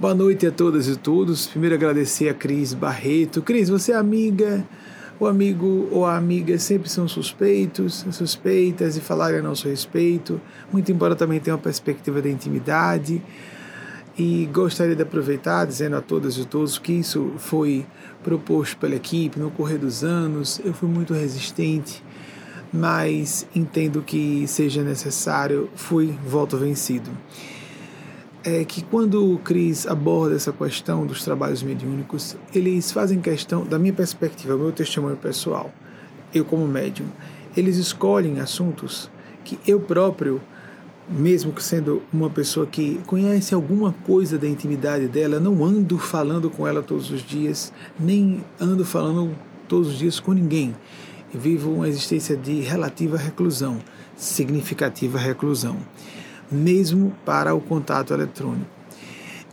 Boa noite a todas e todos. Primeiro agradecer a Cris Barreto. Cris, você é amiga, o amigo ou a amiga sempre são suspeitos, suspeitas e falarem a nosso respeito, muito embora também tenha uma perspectiva da intimidade. E gostaria de aproveitar dizendo a todas e todos que isso foi proposto pela equipe no correr dos anos. Eu fui muito resistente, mas entendo que seja necessário, fui volto vencido é que quando o Cris aborda essa questão dos trabalhos mediúnicos, eles fazem questão, da minha perspectiva, meu testemunho pessoal, eu como médium, eles escolhem assuntos que eu próprio, mesmo sendo uma pessoa que conhece alguma coisa da intimidade dela, não ando falando com ela todos os dias, nem ando falando todos os dias com ninguém. Vivo uma existência de relativa reclusão, significativa reclusão mesmo para o contato eletrônico.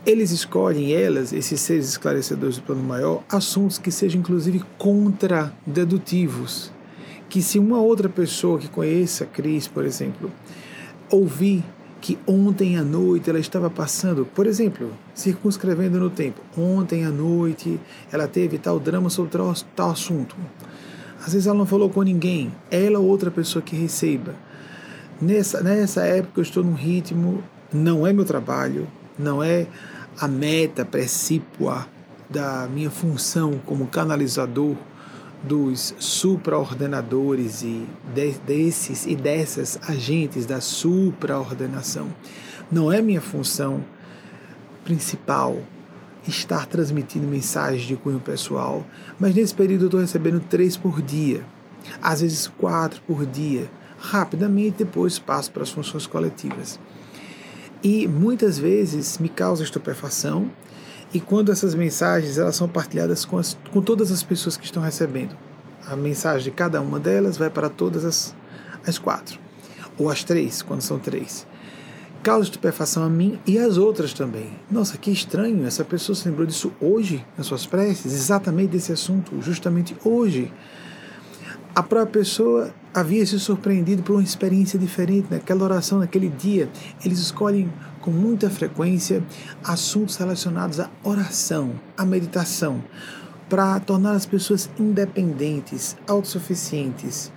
Eles escolhem, elas, esses seres esclarecedores do plano maior, assuntos que sejam inclusive contradedutivos. Que se uma outra pessoa que conheça Cris, por exemplo, ouvir que ontem à noite ela estava passando, por exemplo, circunscrevendo no tempo, ontem à noite ela teve tal drama sobre tal, tal assunto. Às vezes ela não falou com ninguém, ela ou outra pessoa que receba Nessa, nessa época eu estou num ritmo, não é meu trabalho, não é a meta precípua da minha função como canalizador dos supraordenadores e de, desses e dessas agentes da supraordenação. Não é minha função principal estar transmitindo mensagens de cunho pessoal, mas nesse período eu estou recebendo três por dia, às vezes quatro por dia rapidamente, depois passo para as funções coletivas. E muitas vezes me causa estupefação, e quando essas mensagens elas são partilhadas com, as, com todas as pessoas que estão recebendo. A mensagem de cada uma delas vai para todas as, as quatro, ou as três, quando são três. Causa estupefação a mim e às outras também. Nossa, que estranho, essa pessoa se lembrou disso hoje, nas suas preces, exatamente desse assunto, justamente hoje. A própria pessoa havia se surpreendido por uma experiência diferente naquela oração, naquele dia. Eles escolhem com muita frequência assuntos relacionados à oração, à meditação, para tornar as pessoas independentes, autossuficientes.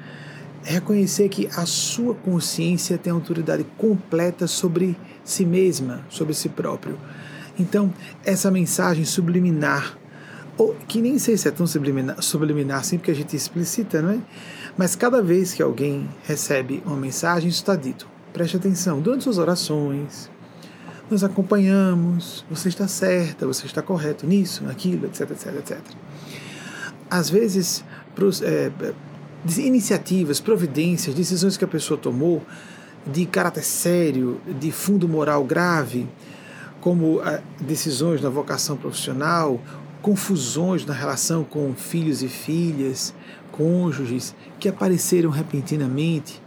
Reconhecer que a sua consciência tem autoridade completa sobre si mesma, sobre si próprio. Então, essa mensagem subliminar, ou que nem sei se é tão subliminar, subliminar assim, porque a gente explicita, não é? Mas cada vez que alguém recebe uma mensagem, isso está dito. Preste atenção, durante suas orações, nós acompanhamos, você está certa, você está correto nisso, naquilo, etc, etc, etc. Às vezes, pros, é, iniciativas, providências, decisões que a pessoa tomou de caráter sério, de fundo moral grave, como é, decisões na vocação profissional, confusões na relação com filhos e filhas, cônjuges que apareceram repentinamente,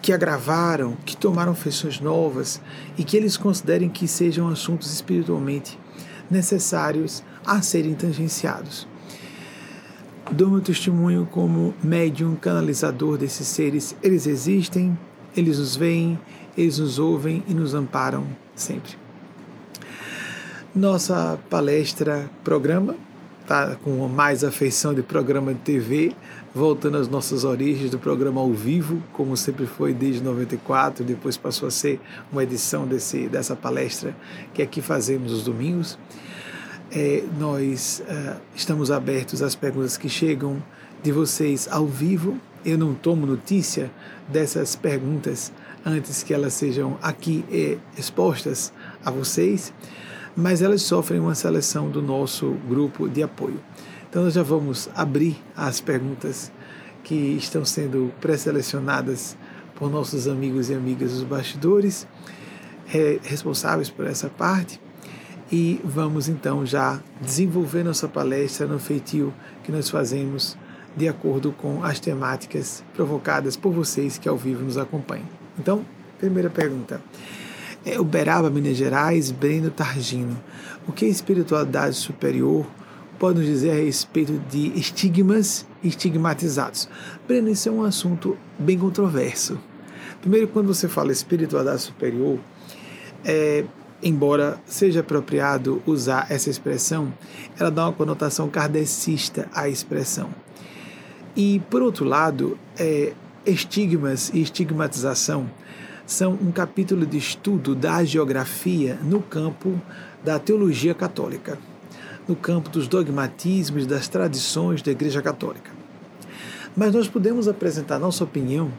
que agravaram, que tomaram feições novas e que eles considerem que sejam assuntos espiritualmente necessários a serem tangenciados. Dou meu testemunho como médium canalizador desses seres. Eles existem, eles nos veem, eles nos ouvem e nos amparam sempre. Nossa palestra, programa, tá com mais afeição de programa de TV, voltando às nossas origens do programa ao vivo, como sempre foi desde 94, depois passou a ser uma edição desse, dessa palestra que aqui fazemos os domingos. É, nós uh, estamos abertos às perguntas que chegam de vocês ao vivo. Eu não tomo notícia dessas perguntas antes que elas sejam aqui eh, expostas a vocês, mas elas sofrem uma seleção do nosso grupo de apoio. Então nós já vamos abrir as perguntas que estão sendo pré-selecionadas por nossos amigos e amigas dos bastidores, é, responsáveis por essa parte. E vamos então já desenvolver nossa palestra no feitio que nós fazemos de acordo com as temáticas provocadas por vocês que ao vivo nos acompanham. Então, primeira pergunta. É Uberaba, Minas Gerais, Breno Targino. O que é espiritualidade superior pode nos dizer a respeito de estigmas estigmatizados? Breno, isso é um assunto bem controverso. Primeiro, quando você fala espiritualidade superior, é, embora seja apropriado usar essa expressão, ela dá uma conotação kardecista à expressão. E, por outro lado, é, estigmas e estigmatização são um capítulo de estudo da geografia no campo da teologia católica, no campo dos dogmatismos, das tradições da Igreja Católica. Mas nós podemos apresentar nossa opinião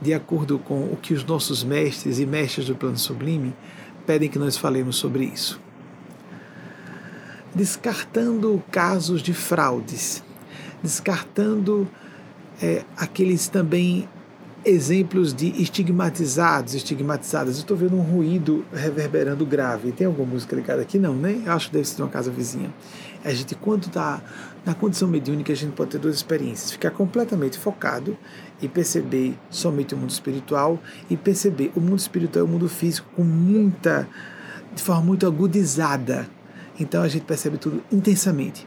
de acordo com o que os nossos mestres e mestres do plano sublime pedem que nós falemos sobre isso. Descartando casos de fraudes, descartando é, aqueles também exemplos de estigmatizados, estigmatizadas. Estou vendo um ruído reverberando grave. Tem alguma música ligada aqui? Não, né? Acho que deve ser de uma casa vizinha. A gente, quando está na condição mediúnica, a gente pode ter duas experiências: ficar completamente focado e perceber somente o mundo espiritual e perceber o mundo espiritual e o mundo físico com muita, de forma muito agudizada. Então a gente percebe tudo intensamente.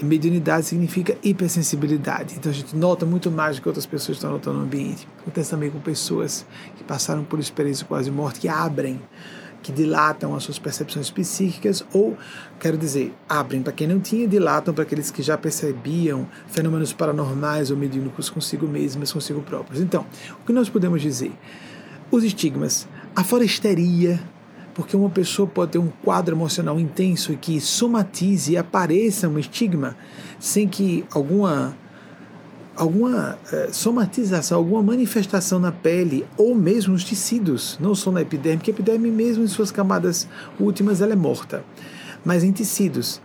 E mediunidade significa hipersensibilidade. Então a gente nota muito mais do que outras pessoas estão notando no ambiente. Acontece também com pessoas que passaram por experiência quase morte, que abrem, que dilatam as suas percepções psíquicas, ou, quero dizer, abrem para quem não tinha, dilatam para aqueles que já percebiam fenômenos paranormais ou mediúnicos consigo mesmos, consigo próprios. Então, o que nós podemos dizer? Os estigmas, a foresteria, porque uma pessoa pode ter um quadro emocional intenso e que somatize e apareça um estigma sem que alguma alguma eh, somatização, alguma manifestação na pele ou mesmo nos tecidos, não só na epiderme, porque a epiderme mesmo em suas camadas últimas ela é morta, mas em tecidos.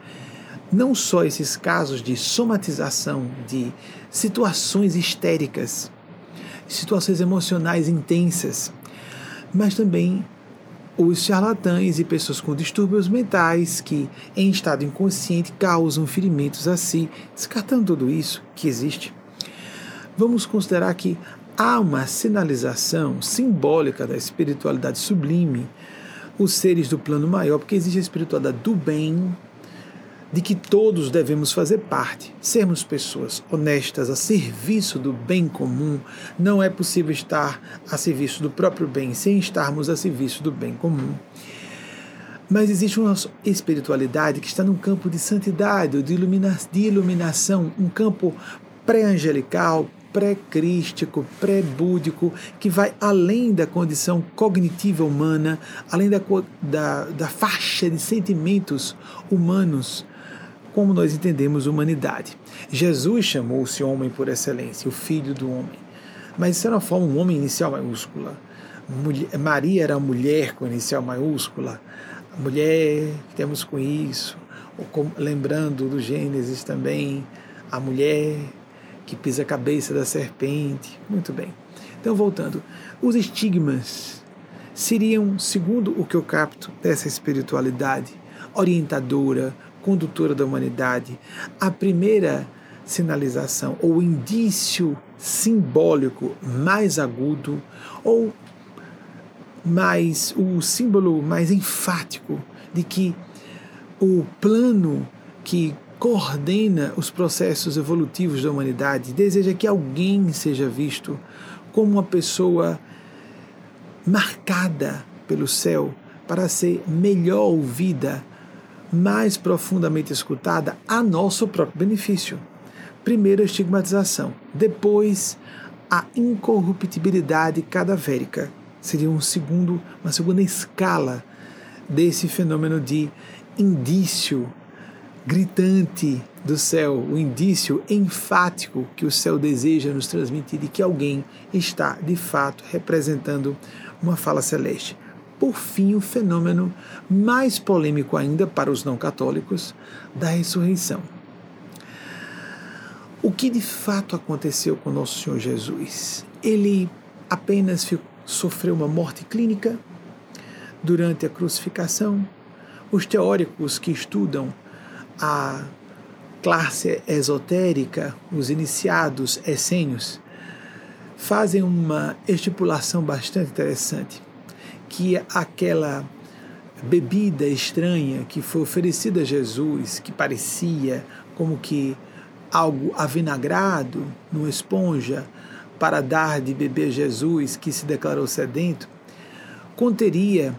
Não só esses casos de somatização de situações histéricas, situações emocionais intensas, mas também os charlatães e pessoas com distúrbios mentais que, em estado inconsciente, causam ferimentos a si. Descartando tudo isso que existe, vamos considerar que há uma sinalização simbólica da espiritualidade sublime, os seres do plano maior, porque existe a espiritualidade do bem, de que todos devemos fazer parte, sermos pessoas honestas a serviço do bem comum. Não é possível estar a serviço do próprio bem sem estarmos a serviço do bem comum. Mas existe uma espiritualidade que está num campo de santidade, de, ilumina de iluminação, um campo pré-angelical, pré-crístico, pré-búdico, que vai além da condição cognitiva humana, além da, da, da faixa de sentimentos humanos como nós entendemos humanidade. Jesus chamou-se homem por excelência, o filho do homem. Mas isso era uma forma, um homem inicial maiúscula. Mulher, Maria era mulher com inicial maiúscula. Mulher, temos com isso. Com, lembrando do Gênesis também, a mulher que pisa a cabeça da serpente. Muito bem. Então, voltando. Os estigmas seriam, segundo o que eu capto dessa espiritualidade orientadora, condutora da humanidade, a primeira sinalização ou indício simbólico mais agudo ou mais o símbolo mais enfático de que o plano que coordena os processos evolutivos da humanidade deseja que alguém seja visto como uma pessoa marcada pelo céu para ser melhor ouvida mais profundamente escutada a nosso próprio benefício. Primeiro a estigmatização, depois a incorruptibilidade cadavérica. Seria um segundo, uma segunda escala desse fenômeno de indício gritante do céu, o indício enfático que o céu deseja nos transmitir de que alguém está de fato representando uma fala celeste por fim, o fenômeno mais polêmico ainda para os não católicos da ressurreição. O que de fato aconteceu com nosso Senhor Jesus? Ele apenas sofreu uma morte clínica durante a crucificação. Os teóricos que estudam a classe esotérica, os iniciados essênios, fazem uma estipulação bastante interessante que aquela bebida estranha que foi oferecida a Jesus, que parecia como que algo avinagrado numa esponja para dar de beber a Jesus, que se declarou sedento, conteria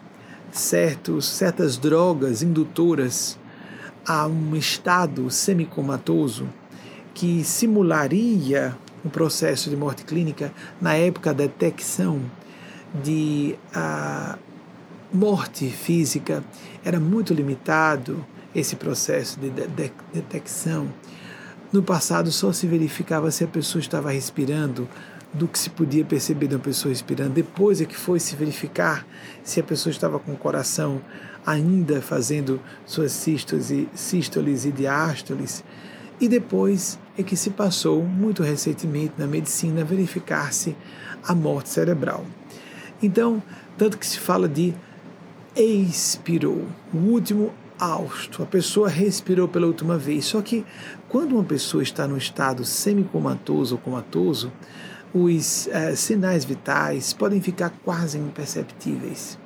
certos, certas drogas indutoras a um estado semicomatoso que simularia um processo de morte clínica na época da detecção de a morte física era muito limitado esse processo de, de, de detecção. No passado só se verificava se a pessoa estava respirando do que se podia perceber de uma pessoa respirando. Depois é que foi se verificar se a pessoa estava com o coração ainda fazendo suas sístoles e, sístoles e diástoles. E depois é que se passou, muito recentemente na medicina, verificar-se a morte cerebral. Então, tanto que se fala de expirou, o último hausto, a pessoa respirou pela última vez. Só que quando uma pessoa está no estado semicomatoso ou comatoso, os eh, sinais vitais podem ficar quase imperceptíveis.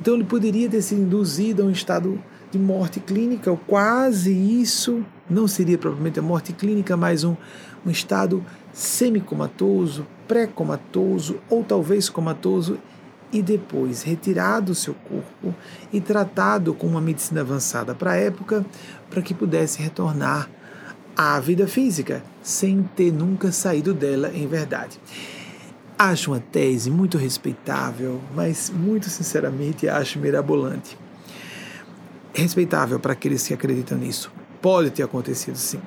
Então ele poderia ter sido induzido a um estado de morte clínica, ou quase isso, não seria propriamente a morte clínica, mas um, um estado semicomatoso, pré-comatoso ou talvez comatoso e depois retirado do seu corpo e tratado com uma medicina avançada para a época, para que pudesse retornar à vida física, sem ter nunca saído dela em verdade. Acho uma tese muito respeitável, mas muito sinceramente acho mirabolante. Respeitável para aqueles que acreditam nisso. Pode ter acontecido sim.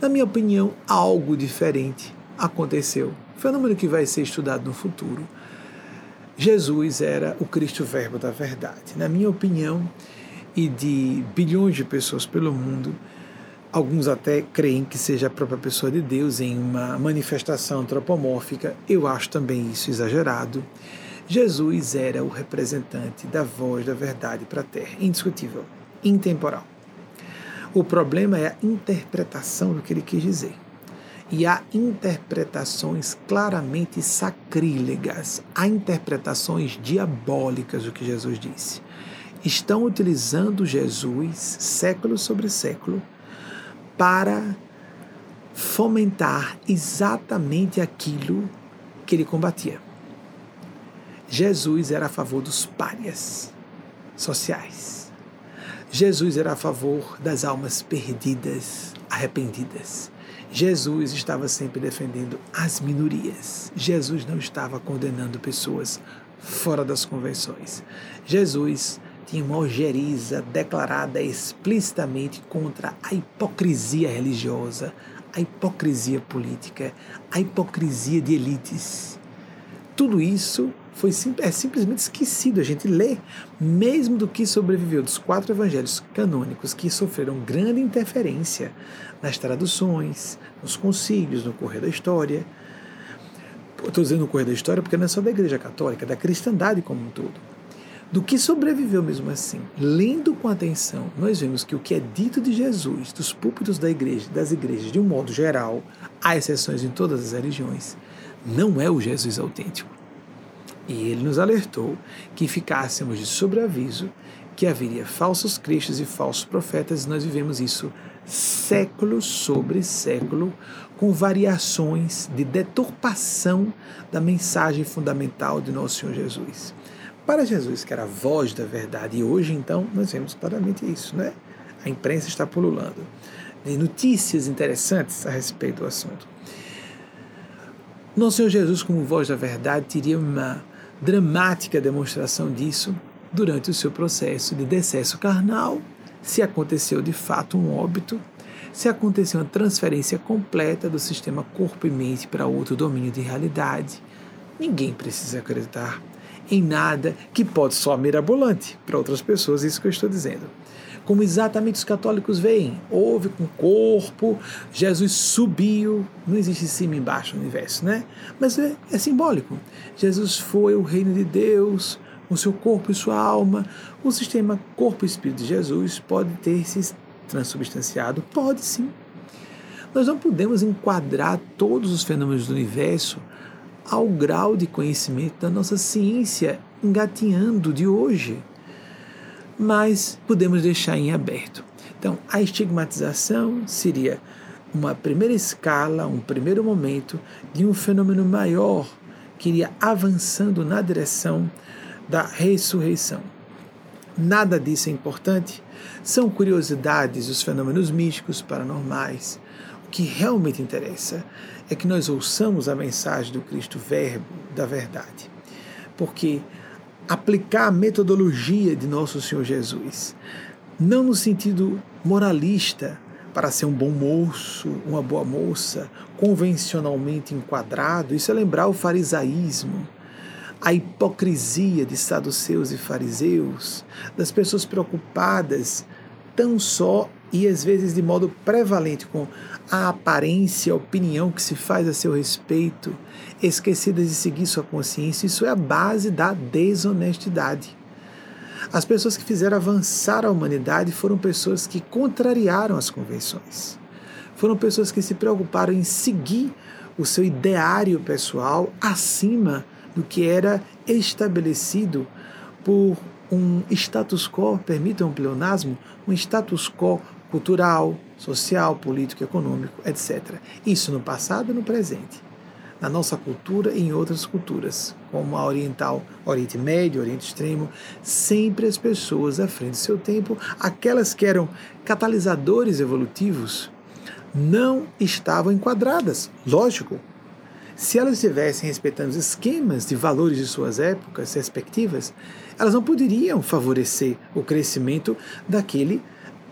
Na minha opinião, algo diferente aconteceu. Fenômeno que vai ser estudado no futuro Jesus era o Cristo Verbo da verdade. Na minha opinião, e de bilhões de pessoas pelo mundo, alguns até creem que seja a própria pessoa de Deus em uma manifestação antropomórfica. Eu acho também isso exagerado. Jesus era o representante da voz da verdade para a terra, indiscutível, intemporal. O problema é a interpretação do que ele quis dizer e há interpretações claramente sacrílegas, há interpretações diabólicas do que Jesus disse. Estão utilizando Jesus, século sobre século, para fomentar exatamente aquilo que ele combatia. Jesus era a favor dos párias sociais. Jesus era a favor das almas perdidas, arrependidas. Jesus estava sempre defendendo as minorias. Jesus não estava condenando pessoas fora das convenções. Jesus tinha uma ojeriza declarada explicitamente contra a hipocrisia religiosa, a hipocrisia política, a hipocrisia de elites. Tudo isso foi é simplesmente esquecido. A gente lê, mesmo do que sobreviveu dos quatro evangelhos canônicos que sofreram grande interferência nas traduções, nos concílios, no correr da história. Estou dizendo no correr da história porque não é só da Igreja Católica, é da cristandade como um todo. Do que sobreviveu mesmo assim, lendo com atenção, nós vemos que o que é dito de Jesus, dos púlpitos da igreja, das igrejas de um modo geral, há exceções em todas as religiões, não é o Jesus autêntico. E ele nos alertou que ficássemos de sobreaviso que haveria falsos cristos e falsos profetas, e nós vivemos isso século sobre século, com variações de deturpação da mensagem fundamental de nosso Senhor Jesus. Para Jesus, que era a voz da verdade, e hoje então nós vemos claramente isso, né? A imprensa está pululando de notícias interessantes a respeito do assunto. Nosso Senhor Jesus, como voz da verdade, teria uma dramática demonstração disso durante o seu processo de decesso carnal se aconteceu de fato um óbito, se aconteceu uma transferência completa do sistema corpo e mente para outro domínio de realidade. Ninguém precisa acreditar em nada que pode soar mirabolante para outras pessoas, isso que eu estou dizendo. Como exatamente os católicos veem, houve com o corpo, Jesus subiu, não existe cima e embaixo no universo, né? Mas é, é simbólico. Jesus foi o reino de Deus, o seu corpo e sua alma. O sistema corpo espírito de Jesus pode ter se transubstanciado? Pode sim. Nós não podemos enquadrar todos os fenômenos do universo ao grau de conhecimento da nossa ciência engatinhando de hoje, mas podemos deixar em aberto. Então, a estigmatização seria uma primeira escala, um primeiro momento de um fenômeno maior que iria avançando na direção da ressurreição. nada disso é importante. São curiosidades dos fenômenos místicos, paranormais. O que realmente interessa é que nós ouçamos a mensagem do Cristo Verbo da verdade. Porque aplicar a metodologia de nosso Senhor Jesus, não no sentido moralista, para ser um bom moço, uma boa moça, convencionalmente enquadrado, isso é lembrar o farisaísmo, a hipocrisia de saduceus e fariseus, das pessoas preocupadas tão só e às vezes de modo prevalente com a aparência, a opinião que se faz a seu respeito, esquecidas de seguir sua consciência, isso é a base da desonestidade. As pessoas que fizeram avançar a humanidade foram pessoas que contrariaram as convenções. Foram pessoas que se preocuparam em seguir o seu ideário pessoal acima do que era estabelecido por um status quo, permitam um pleonasmo, um status quo cultural, social, político, econômico, etc. Isso no passado e no presente. Na nossa cultura e em outras culturas, como a oriental, Oriente Médio, Oriente Extremo, sempre as pessoas à frente do seu tempo, aquelas que eram catalisadores evolutivos, não estavam enquadradas. Lógico, se elas estivessem respeitando os esquemas de valores de suas épocas respectivas, elas não poderiam favorecer o crescimento daquele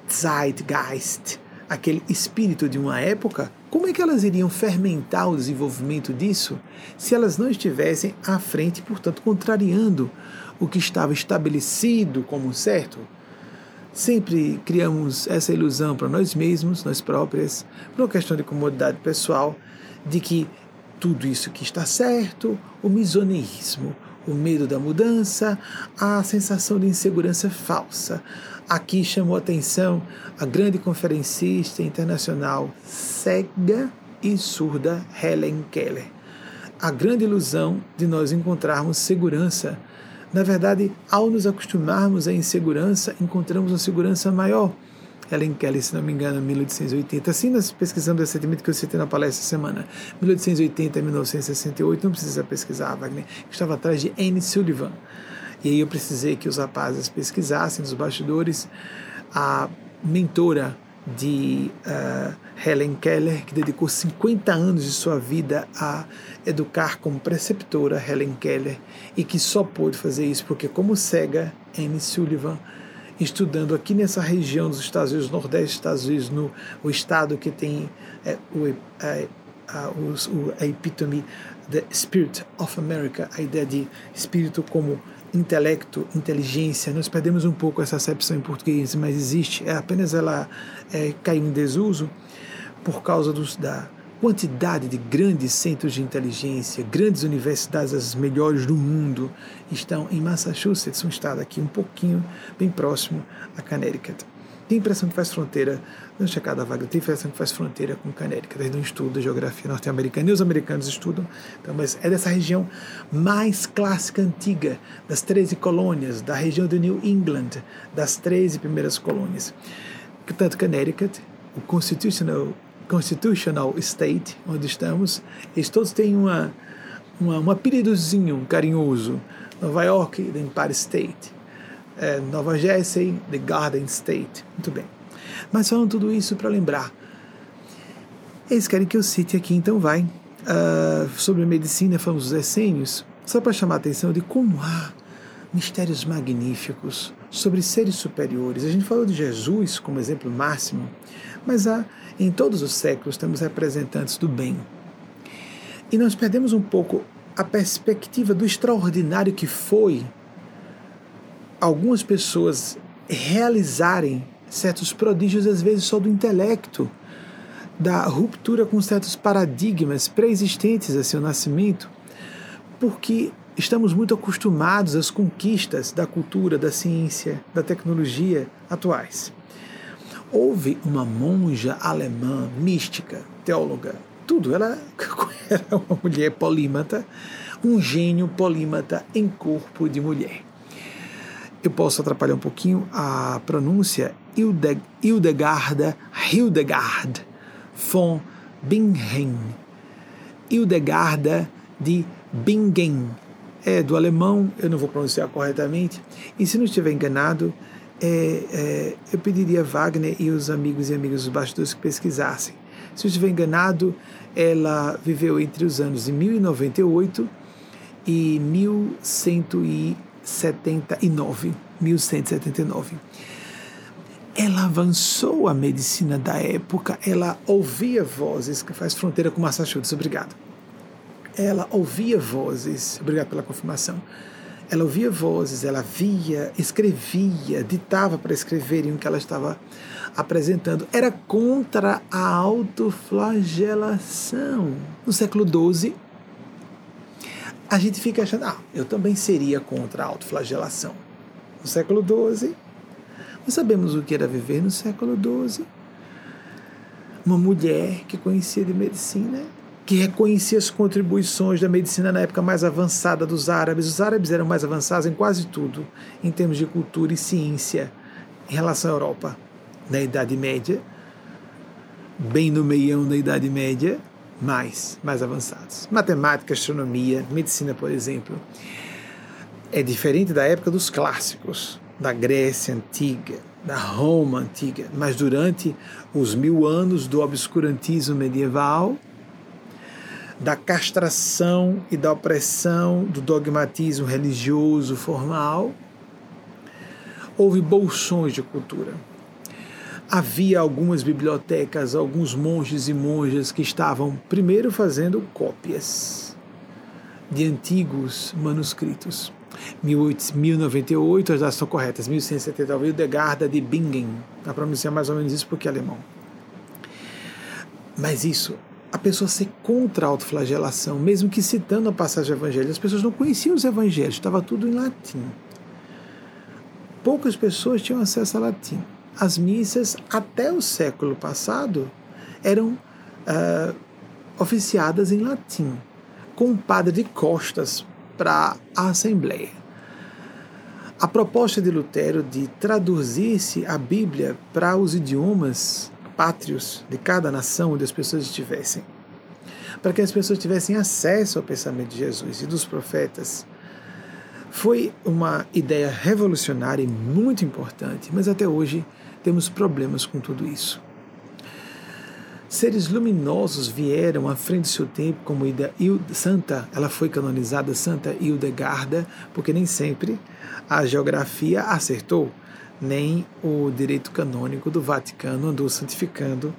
Zeitgeist, aquele espírito de uma época, como é que elas iriam fermentar o desenvolvimento disso se elas não estivessem à frente, portanto, contrariando o que estava estabelecido como certo? Sempre criamos essa ilusão para nós mesmos, nós próprias, por uma questão de comodidade pessoal, de que tudo isso que está certo, o misoneísmo, o medo da mudança, a sensação de insegurança falsa, Aqui chamou atenção a grande conferencista internacional cega e surda Helen Keller. A grande ilusão de nós encontrarmos segurança. Na verdade, ao nos acostumarmos à insegurança, encontramos uma segurança maior. Helen Keller, se não me engano, 1880. Assim, nós pesquisamos recentemente que eu citei na palestra essa semana, 1880 a 1968, não precisa pesquisar, Wagner, estava atrás de Anne Sullivan. E aí eu precisei que os rapazes pesquisassem nos bastidores a mentora de uh, Helen Keller, que dedicou 50 anos de sua vida a educar como preceptora Helen Keller e que só pôde fazer isso porque, como cega, Anne Sullivan, estudando aqui nessa região dos Estados Unidos, Nordeste dos Estados Unidos, no o estado que tem é, o, é, a, o, a epítome the Spirit of America, a ideia de espírito como intelecto, inteligência, nós perdemos um pouco essa acepção em português, mas existe, é apenas ela é, caiu em desuso por causa dos, da quantidade de grandes centros de inteligência, grandes universidades, as melhores do mundo, estão em Massachusetts, um estado aqui um pouquinho bem próximo a Connecticut. Tem impressão que faz fronteira, não checada a vaga, tem impressão que faz fronteira com Connecticut, desde um estudo da geografia norte-americana, e os americanos estudam, então, mas é dessa região mais clássica, antiga, das 13 colônias, da região de New England, das 13 primeiras colônias. Tanto Connecticut, o Constitutional, Constitutional State, onde estamos, eles todos têm uma, uma, um apelidozinho carinhoso, Nova York, the Empire State, é, Nova Jersey, The Garden State. Muito bem. Mas falando tudo isso para lembrar. Eles querem que eu cite aqui, então vai. Uh, sobre medicina, falamos dos essênios, só para chamar a atenção de como há mistérios magníficos sobre seres superiores. A gente falou de Jesus como exemplo máximo, mas há, em todos os séculos temos representantes do bem. E nós perdemos um pouco a perspectiva do extraordinário que foi algumas pessoas realizarem certos prodígios, às vezes só do intelecto, da ruptura com certos paradigmas pré-existentes a seu nascimento, porque estamos muito acostumados às conquistas da cultura, da ciência, da tecnologia atuais. Houve uma monja alemã, mística, teóloga, tudo, ela era uma mulher polímata, um gênio polímata em corpo de mulher eu posso atrapalhar um pouquinho a pronúncia, Hilde, Hildegarda, Hildegard von Bingen. Hildegarda de Bingen. é do alemão, eu não vou pronunciar corretamente, e se não estiver enganado, é, é, eu pediria a Wagner e os amigos e amigas dos bastidores que pesquisassem. Se eu estiver enganado, ela viveu entre os anos de 1098 e 1179. 1179. Ela avançou a medicina da época, ela ouvia vozes, que faz fronteira com Massachusetts, obrigado. Ela ouvia vozes, obrigado pela confirmação. Ela ouvia vozes, ela via, escrevia, ditava para escreverem o que ela estava apresentando. Era contra a autoflagelação. No século XII, a gente fica achando, ah, eu também seria contra a autoflagelação. No século XII, nós sabemos o que era viver no século XII. Uma mulher que conhecia de medicina, que reconhecia as contribuições da medicina na época mais avançada dos árabes. Os árabes eram mais avançados em quase tudo, em termos de cultura e ciência, em relação à Europa, na Idade Média, bem no meião da Idade Média, mais, mais avançados. Matemática, astronomia, medicina, por exemplo. É diferente da época dos clássicos, da Grécia Antiga, da Roma Antiga, mas durante os mil anos do obscurantismo medieval, da castração e da opressão do dogmatismo religioso formal, houve bolsões de cultura havia algumas bibliotecas, alguns monges e monjas que estavam primeiro fazendo cópias de antigos manuscritos. 1098, as datas estão corretas, 1170, o Hildegarda de Bingen, para pronunciar mais ou menos isso porque é alemão. Mas isso, a pessoa ser contra a autoflagelação, mesmo que citando a passagem evangélica, as pessoas não conheciam os evangelhos, estava tudo em latim. Poucas pessoas tinham acesso a latim as missas até o século passado eram uh, oficiadas em latim, com um padre de costas para a Assembleia. A proposta de Lutero de traduzir-se a Bíblia para os idiomas pátrios de cada nação onde as pessoas estivessem, para que as pessoas tivessem acesso ao pensamento de Jesus e dos profetas, foi uma ideia revolucionária e muito importante, mas até hoje temos problemas com tudo isso. Seres luminosos vieram à frente do seu tempo, como Ida, Santa, ela foi canonizada Santa Hildegarda, porque nem sempre a geografia acertou, nem o direito canônico do Vaticano andou santificando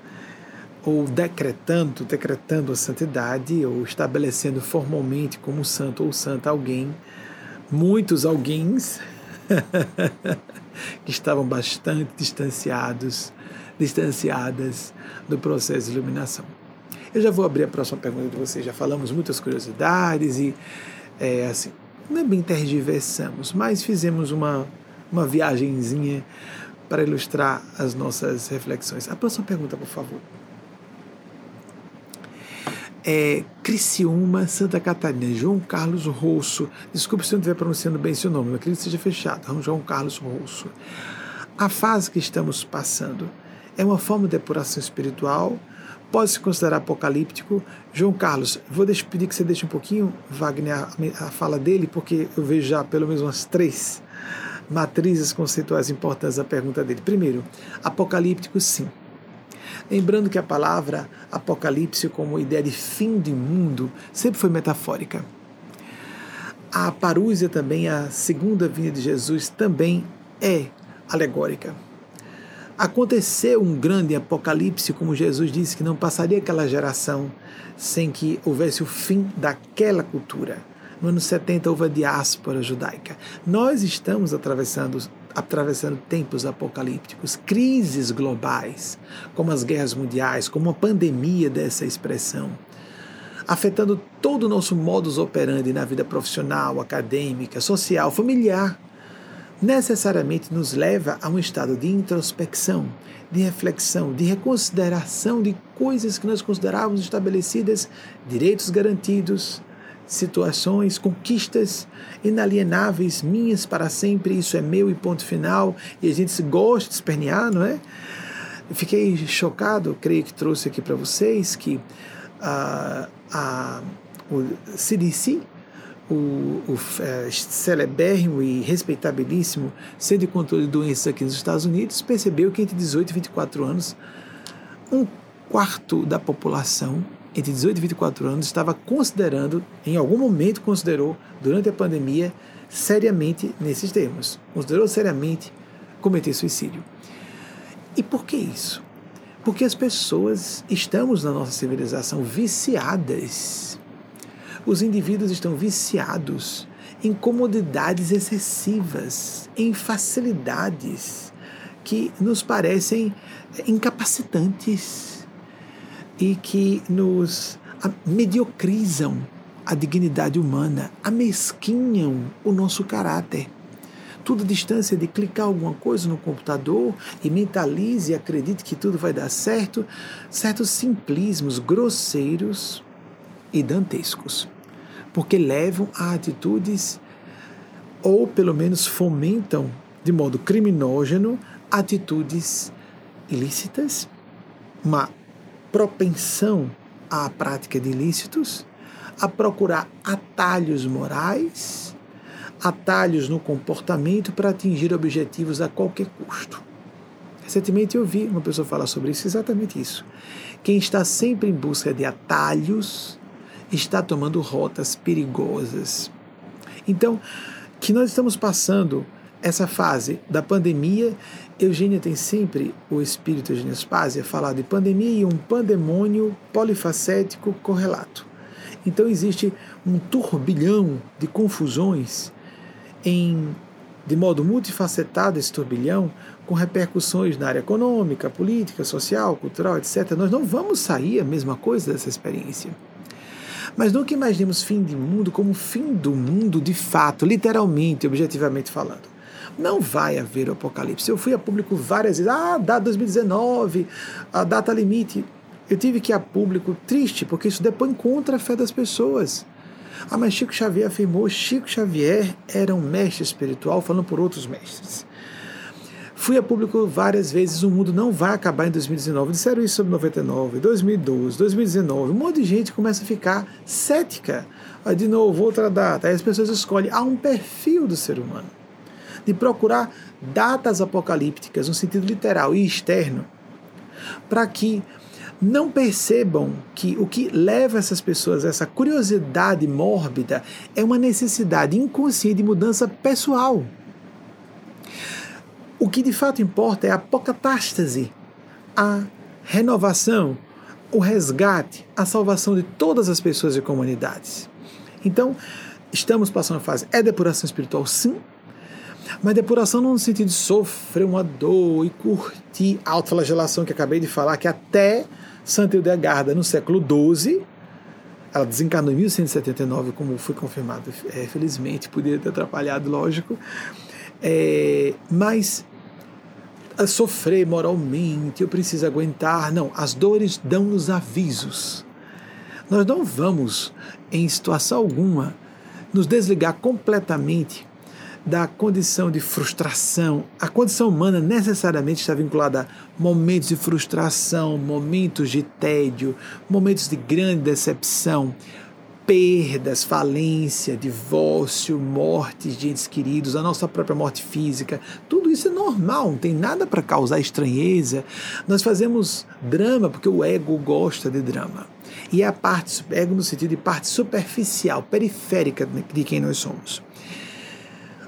ou decretando, decretando a santidade ou estabelecendo formalmente como santo ou santa alguém, muitos alguéms que estavam bastante distanciados, distanciadas do processo de iluminação. Eu já vou abrir a próxima pergunta de vocês. Já falamos muitas curiosidades e, é, assim, não é bem tergiversamos, mas fizemos uma, uma viagenzinha para ilustrar as nossas reflexões. A próxima pergunta, por favor é, Criciúma, Santa Catarina, João Carlos Rosso. Desculpe se eu não estiver pronunciando bem seu nome, não acredito que seja fechado. João Carlos Rosso. A fase que estamos passando é uma forma de depuração espiritual, pode se considerar apocalíptico. João Carlos, vou pedir que você deixe um pouquinho, Wagner, a, a fala dele, porque eu vejo já pelo menos umas três matrizes conceituais importantes da pergunta dele. Primeiro, apocalíptico, sim Lembrando que a palavra Apocalipse, como ideia de fim do mundo, sempre foi metafórica. A parúzia também, a segunda vinda de Jesus, também é alegórica. Aconteceu um grande apocalipse, como Jesus disse, que não passaria aquela geração sem que houvesse o fim daquela cultura. No ano 70 houve a diáspora judaica. Nós estamos atravessando atravessando tempos apocalípticos, crises globais, como as guerras mundiais, como a pandemia dessa expressão, afetando todo o nosso modus operandi na vida profissional, acadêmica, social, familiar, necessariamente nos leva a um estado de introspecção, de reflexão, de reconsideração de coisas que nós considerávamos estabelecidas, direitos garantidos, situações, conquistas inalienáveis, minhas para sempre, isso é meu e ponto final, e a gente se gosta de espernear, não é? Fiquei chocado, creio que trouxe aqui para vocês que a, a, o CDC, o, o é, celebérrimo e respeitabilíssimo Centro de Controle de Doenças aqui nos Estados Unidos percebeu que entre 18 e 24 anos, um quarto da população entre 18 e 24 anos estava considerando, em algum momento considerou, durante a pandemia, seriamente nesses termos. Considerou seriamente cometer suicídio. E por que isso? Porque as pessoas estamos na nossa civilização viciadas. Os indivíduos estão viciados em comodidades excessivas, em facilidades que nos parecem incapacitantes e que nos mediocrizam a dignidade humana, amesquinham o nosso caráter. Tudo a distância de clicar alguma coisa no computador e mentalize e acredite que tudo vai dar certo, certos simplismos grosseiros e dantescos, porque levam a atitudes ou pelo menos fomentam de modo criminógeno atitudes ilícitas, uma propensão à prática de ilícitos, a procurar atalhos morais, atalhos no comportamento para atingir objetivos a qualquer custo. Recentemente eu vi uma pessoa falar sobre isso, exatamente isso. Quem está sempre em busca de atalhos está tomando rotas perigosas. Então, que nós estamos passando essa fase da pandemia, Eugênia tem sempre, o espírito Eugênia Spazia, falar de pandemia e um pandemônio polifacético correlato. Então existe um turbilhão de confusões em de modo multifacetado esse turbilhão, com repercussões na área econômica, política, social, cultural, etc. Nós não vamos sair a mesma coisa dessa experiência. Mas nunca imaginemos fim de mundo como fim do mundo de fato, literalmente, objetivamente falando. Não vai haver o apocalipse. Eu fui a público várias vezes. Ah, data 2019, a data limite. Eu tive que ir a público triste, porque isso depois contra a fé das pessoas. Ah, mas Chico Xavier afirmou: Chico Xavier era um mestre espiritual, falando por outros mestres. Fui a público várias vezes, o mundo não vai acabar em 2019. Disseram isso sobre 99, 2012, 2019. Um monte de gente começa a ficar cética. Aí, de novo, outra data. Aí as pessoas escolhem. Há um perfil do ser humano de procurar datas apocalípticas no sentido literal e externo, para que não percebam que o que leva essas pessoas a essa curiosidade mórbida é uma necessidade inconsciente de mudança pessoal. O que de fato importa é a apocatástase, a renovação, o resgate, a salvação de todas as pessoas e comunidades. Então, estamos passando a fase. É depuração espiritual? Sim. Mas depuração não no sentido de sofrer uma dor e curtir a autoflagelação que acabei de falar, que até Santa Hildegarda, no século XII, ela desencarnou em 1179, como foi confirmado, é, felizmente, poderia ter atrapalhado, lógico. É, mas sofrer moralmente, eu preciso aguentar. Não, as dores dão-nos avisos. Nós não vamos, em situação alguma, nos desligar completamente da condição de frustração. A condição humana necessariamente está vinculada a momentos de frustração, momentos de tédio, momentos de grande decepção, perdas, falência, divórcio, mortes de entes queridos, a nossa própria morte física. Tudo isso é normal, não tem nada para causar estranheza. Nós fazemos drama porque o ego gosta de drama. E é a parte, ego no sentido de parte superficial, periférica de quem nós somos.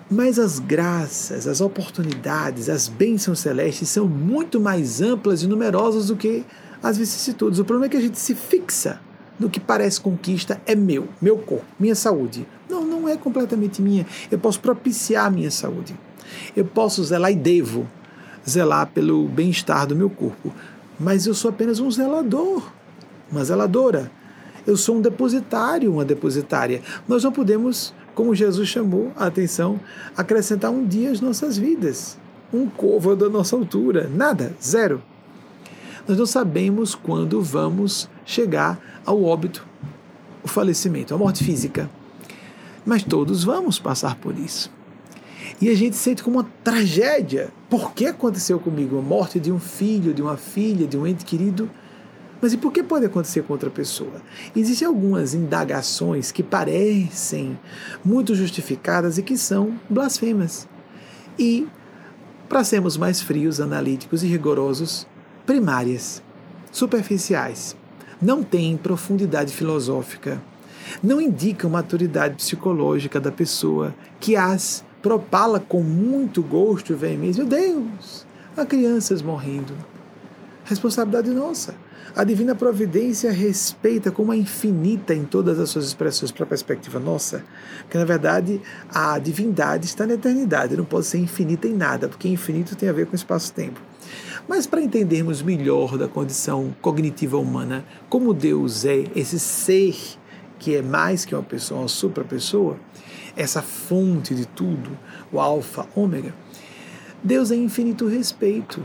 Mas as graças, as oportunidades, as bênçãos celestes são muito mais amplas e numerosas do que as vicissitudes. O problema é que a gente se fixa no que parece conquista é meu, meu corpo, minha saúde. Não, não é completamente minha. Eu posso propiciar a minha saúde. Eu posso zelar e devo zelar pelo bem-estar do meu corpo. Mas eu sou apenas um zelador, uma zeladora. Eu sou um depositário, uma depositária. Nós não podemos como Jesus chamou a atenção, acrescentar um dia às nossas vidas, um covo da nossa altura, nada, zero. Nós não sabemos quando vamos chegar ao óbito, o falecimento, a morte física, mas todos vamos passar por isso. E a gente sente como uma tragédia. Por que aconteceu comigo a morte de um filho, de uma filha, de um ente querido? Mas e por que pode acontecer com outra pessoa? Existem algumas indagações que parecem muito justificadas e que são blasfemas. E, para sermos mais frios, analíticos e rigorosos, primárias, superficiais, não têm profundidade filosófica, não indicam maturidade psicológica da pessoa, que as propala com muito gosto e veemência. Meu Deus, há crianças morrendo. Responsabilidade nossa. A divina providência respeita como a infinita em todas as suas expressões para a perspectiva nossa, que na verdade a divindade está na eternidade, não pode ser infinita em nada, porque infinito tem a ver com espaço-tempo. Mas para entendermos melhor da condição cognitiva humana, como Deus é esse ser que é mais que uma pessoa, uma supra-pessoa, essa fonte de tudo, o alfa, ômega, Deus é infinito respeito.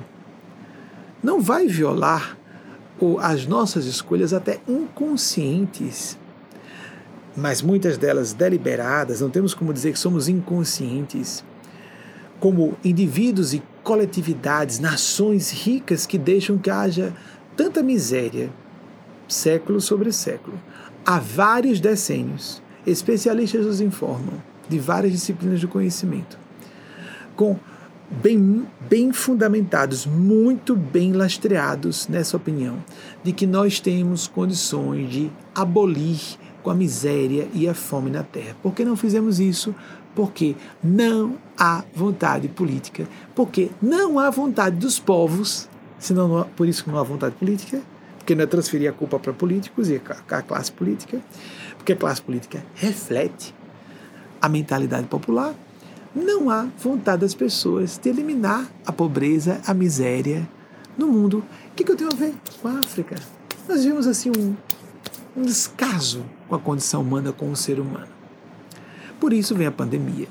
Não vai violar as nossas escolhas até inconscientes, mas muitas delas deliberadas, não temos como dizer que somos inconscientes, como indivíduos e coletividades, nações ricas que deixam que haja tanta miséria, século sobre século, há vários decênios. Especialistas nos informam de várias disciplinas de conhecimento, com bem, bem fundamentados, muito bem lastreados nessa opinião, de que nós temos condições de abolir com a miséria e a fome na terra. Por que não fizemos isso? Porque não há vontade política, porque não há vontade dos povos, senão há, por isso que não há vontade política, porque não é transferir a culpa para políticos e a classe política, porque a classe política reflete a mentalidade popular não há vontade das pessoas de eliminar a pobreza, a miséria no mundo. O que, que eu tenho a ver com a África? Nós vimos assim um, um descaso com a condição humana, com o ser humano. Por isso vem a pandemia,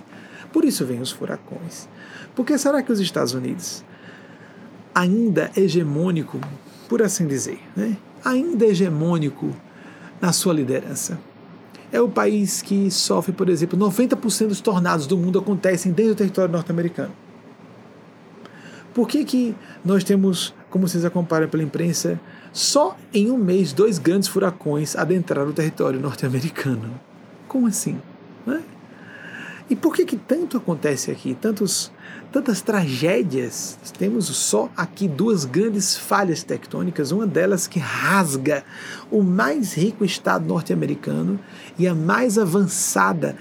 por isso vem os furacões. Porque será que os Estados Unidos, ainda hegemônico, por assim dizer, né? ainda hegemônico na sua liderança, é o país que sofre, por exemplo, 90% dos tornados do mundo acontecem dentro do território norte-americano. Por que, que nós temos, como vocês acompanham pela imprensa, só em um mês dois grandes furacões adentraram o território norte-americano? Como assim? Né? E por que, que tanto acontece aqui? Tantos tantas tragédias. Temos só aqui duas grandes falhas tectônicas, uma delas que rasga o mais rico estado norte-americano e a mais avançada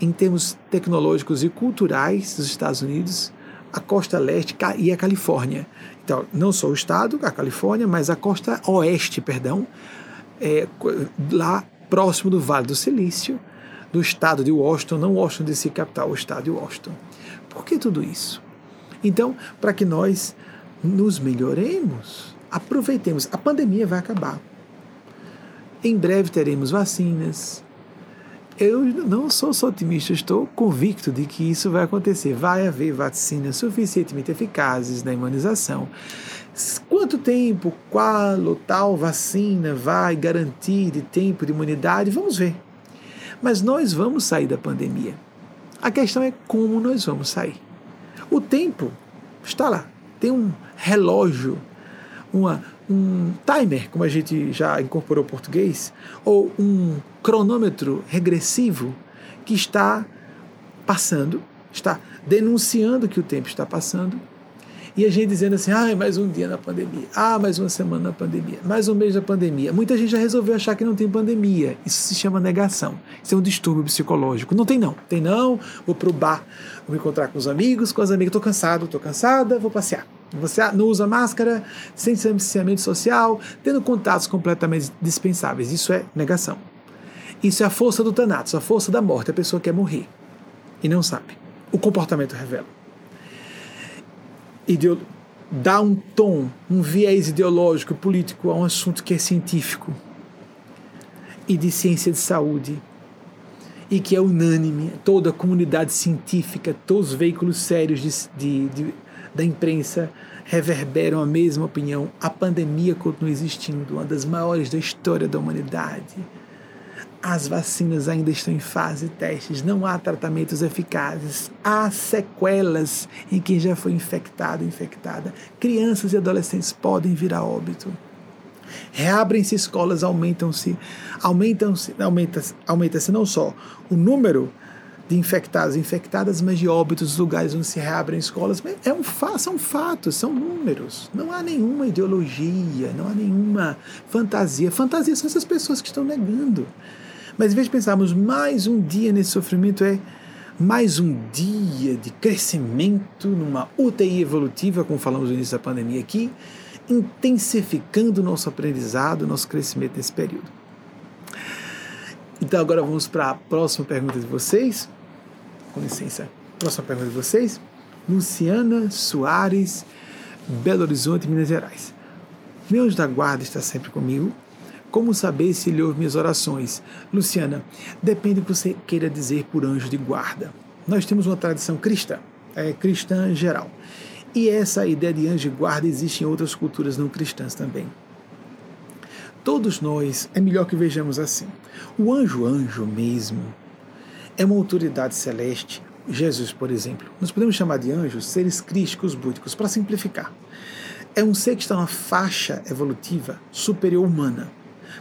em termos tecnológicos e culturais dos Estados Unidos, a costa leste e a Califórnia. Então, não só o estado, a Califórnia, mas a costa oeste, perdão, é, lá próximo do Vale do Silício, do estado de Washington, não Washington DC capital, o estado de Washington. Por que tudo isso? Então, para que nós nos melhoremos, aproveitemos. A pandemia vai acabar. Em breve teremos vacinas. Eu não sou só otimista, estou convicto de que isso vai acontecer. Vai haver vacinas suficientemente eficazes na imunização. Quanto tempo, qual ou tal vacina vai garantir de tempo de imunidade? Vamos ver. Mas nós vamos sair da pandemia. A questão é como nós vamos sair. O tempo está lá. Tem um relógio, uma, um timer, como a gente já incorporou português, ou um cronômetro regressivo que está passando, está denunciando que o tempo está passando e a gente dizendo assim, ah, mais um dia na pandemia, ah, mais uma semana na pandemia, mais um mês na pandemia. Muita gente já resolveu achar que não tem pandemia. Isso se chama negação. Isso é um distúrbio psicológico. Não tem não. Tem não, vou pro bar, vou me encontrar com os amigos, com as amigas, tô cansado, tô cansada, vou passear. Você não usa máscara, sem distanciamento social, tendo contatos completamente dispensáveis. Isso é negação. Isso é a força do Thanatos, a força da morte. A pessoa quer morrer e não sabe. O comportamento revela ideo, dá um tom, um viés ideológico, político a um assunto que é científico e de ciência de saúde e que é unânime, toda a comunidade científica, todos os veículos sérios de, de, de, da imprensa reverberam a mesma opinião. A pandemia continua existindo, uma das maiores da história da humanidade as vacinas ainda estão em fase de testes, não há tratamentos eficazes, há sequelas em quem já foi infectado, infectada. Crianças e adolescentes podem vir a óbito. Reabrem-se escolas, aumentam-se, aumentam-se, aumenta-se aumenta não só o número de infectados e infectadas, mas de óbitos, lugares onde se reabrem escolas. É um são fatos, são números. Não há nenhuma ideologia, não há nenhuma fantasia. Fantasia são essas pessoas que estão negando. Mas em vez de pensarmos mais um dia nesse sofrimento, é mais um dia de crescimento numa UTI evolutiva, como falamos no início da pandemia aqui, intensificando nosso aprendizado, nosso crescimento nesse período. Então agora vamos para a próxima pergunta de vocês. Com licença. Próxima pergunta de vocês. Luciana Soares, Belo Horizonte, Minas Gerais. Meu anjo da guarda está sempre comigo. Como saber se ele ouve minhas orações? Luciana, depende do que você queira dizer por anjo de guarda. Nós temos uma tradição cristã, é cristã geral. E essa ideia de anjo de guarda existe em outras culturas não cristãs também. Todos nós, é melhor que vejamos assim. O anjo, anjo mesmo, é uma autoridade celeste. Jesus, por exemplo, nós podemos chamar de anjos seres crísticos búdicos, para simplificar. É um ser que está na faixa evolutiva superior humana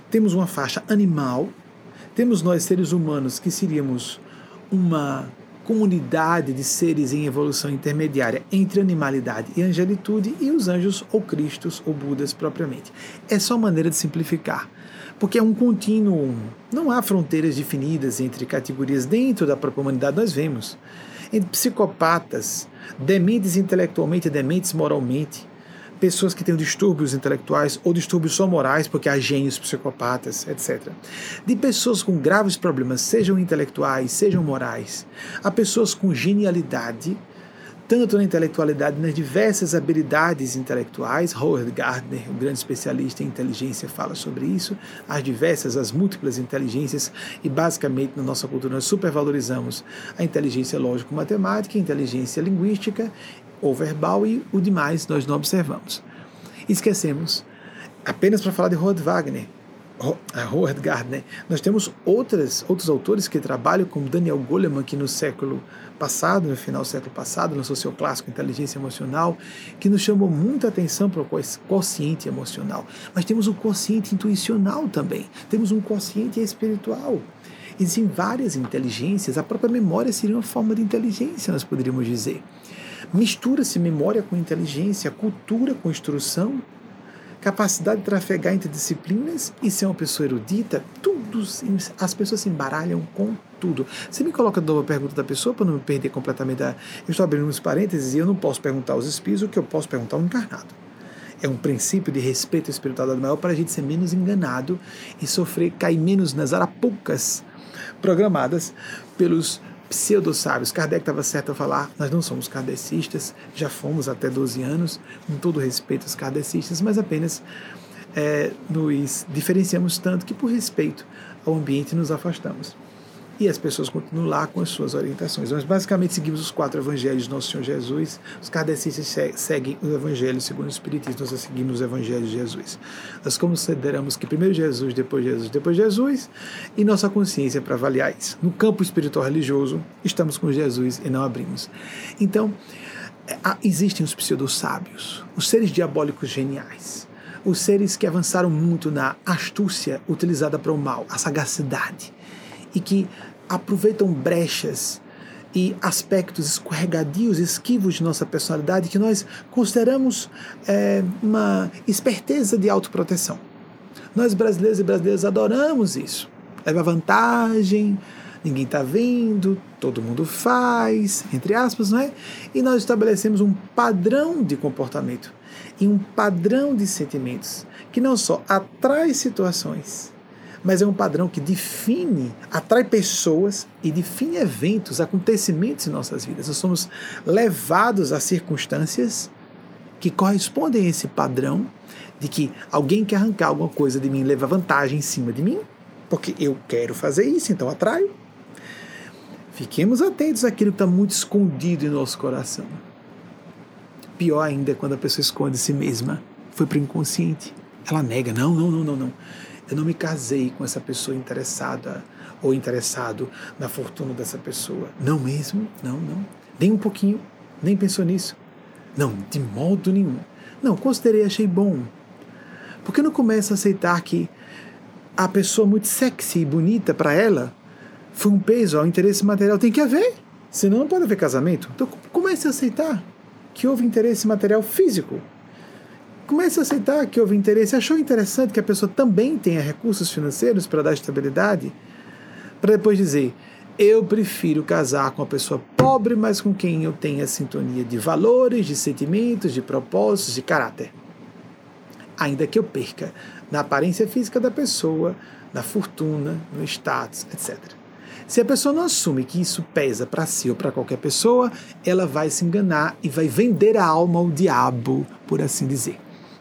temos uma faixa animal, temos nós seres humanos que seríamos uma comunidade de seres em evolução intermediária entre animalidade e angelitude e os anjos ou cristos ou budas propriamente. É só maneira de simplificar, porque é um contínuo, não há fronteiras definidas entre categorias dentro da própria humanidade, nós vemos entre psicopatas, dementes intelectualmente, dementes moralmente, pessoas que têm distúrbios intelectuais ou distúrbios só morais, porque há gênios psicopatas, etc. De pessoas com graves problemas, sejam intelectuais, sejam morais, a pessoas com genialidade, tanto na intelectualidade, nas diversas habilidades intelectuais. Howard Gardner, um grande especialista em inteligência, fala sobre isso, as diversas, as múltiplas inteligências, e basicamente na nossa cultura nós supervalorizamos a inteligência lógico-matemática, a inteligência linguística ou verbal e o demais nós não observamos. Esquecemos, apenas para falar de Howard Wagner, Howard Gardner, nós temos outras, outros autores que trabalham, como Daniel Goleman, que no século passado, no final do século passado, lançou seu clássico Inteligência Emocional, que nos chamou muita atenção para o quociente emocional. Mas temos o quociente intuicional também, temos um quociente espiritual. Existem várias inteligências, a própria memória seria uma forma de inteligência, nós poderíamos dizer. Mistura-se memória com inteligência, cultura com instrução, capacidade de trafegar entre disciplinas e ser uma pessoa erudita, tudo, as pessoas se embaralham com tudo. Você me coloca de a pergunta da pessoa para não me perder completamente. Da... Eu estou abrindo uns parênteses e eu não posso perguntar aos espíritos o que eu posso perguntar ao encarnado. É um princípio de respeito espiritual maior para a gente ser menos enganado e sofrer, cair menos nas arapucas programadas pelos pseudo-sábios. Kardec estava certo a falar, nós não somos kardecistas, já fomos até 12 anos, com todo respeito aos kardecistas, mas apenas é, nos diferenciamos tanto que, por respeito ao ambiente, nos afastamos e as pessoas continuam lá com as suas orientações. Nós basicamente seguimos os quatro evangelhos de Nosso Senhor Jesus. Os kardecistas seguem os evangelhos segundo o Espiritismo, nós seguimos os evangelhos de Jesus. Nós consideramos que primeiro Jesus, depois Jesus, depois Jesus, e nossa consciência para avaliar isso. No campo espiritual religioso, estamos com Jesus e não abrimos. Então, é, existem os pseudo-sábios, os seres diabólicos geniais, os seres que avançaram muito na astúcia utilizada para o mal, a sagacidade e que aproveitam brechas e aspectos escorregadios, esquivos de nossa personalidade que nós consideramos é, uma esperteza de autoproteção. Nós brasileiros e brasileiras adoramos isso. Leva vantagem, ninguém está vendo, todo mundo faz, entre aspas, não é? E nós estabelecemos um padrão de comportamento e um padrão de sentimentos que não só atrai situações, mas é um padrão que define, atrai pessoas e define eventos, acontecimentos em nossas vidas. Nós somos levados a circunstâncias que correspondem a esse padrão de que alguém quer arrancar alguma coisa de mim, leva vantagem em cima de mim, porque eu quero fazer isso, então atraio. Fiquemos atentos àquilo que está muito escondido em nosso coração. Pior ainda é quando a pessoa esconde si mesma. Foi para o inconsciente. Ela nega, não, não, não, não, não. Eu não me casei com essa pessoa interessada ou interessado na fortuna dessa pessoa. Não mesmo? Não, não. Nem um pouquinho. Nem pensou nisso. Não, de modo nenhum. Não, considerei, achei bom. Por que não começa a aceitar que a pessoa muito sexy e bonita para ela foi um peso ao interesse material? Tem que haver, senão não pode haver casamento. Então comece a aceitar que houve interesse material físico. Comece a aceitar que houve interesse. Achou interessante que a pessoa também tenha recursos financeiros para dar estabilidade? Para depois dizer, eu prefiro casar com uma pessoa pobre, mas com quem eu tenha sintonia de valores, de sentimentos, de propósitos, de caráter. Ainda que eu perca na aparência física da pessoa, na fortuna, no status, etc. Se a pessoa não assume que isso pesa para si ou para qualquer pessoa, ela vai se enganar e vai vender a alma ao diabo, por assim dizer.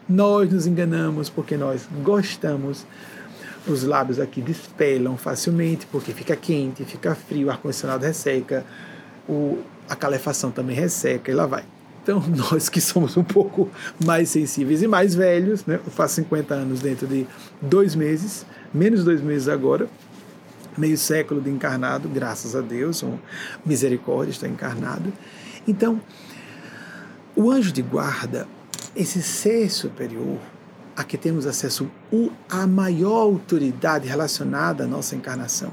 Nós nos enganamos porque nós gostamos os lábios aqui despelam facilmente, porque fica quente, fica frio, o ar-condicionado resseca, o, a calefação também resseca, e lá vai. Então, nós que somos um pouco mais sensíveis e mais velhos, né? eu faço 50 anos dentro de dois meses, menos dois meses agora, meio século de encarnado, graças a Deus, um misericórdia está encarnado. Então, o anjo de guarda, esse ser superior, a que temos acesso a maior autoridade relacionada à nossa encarnação.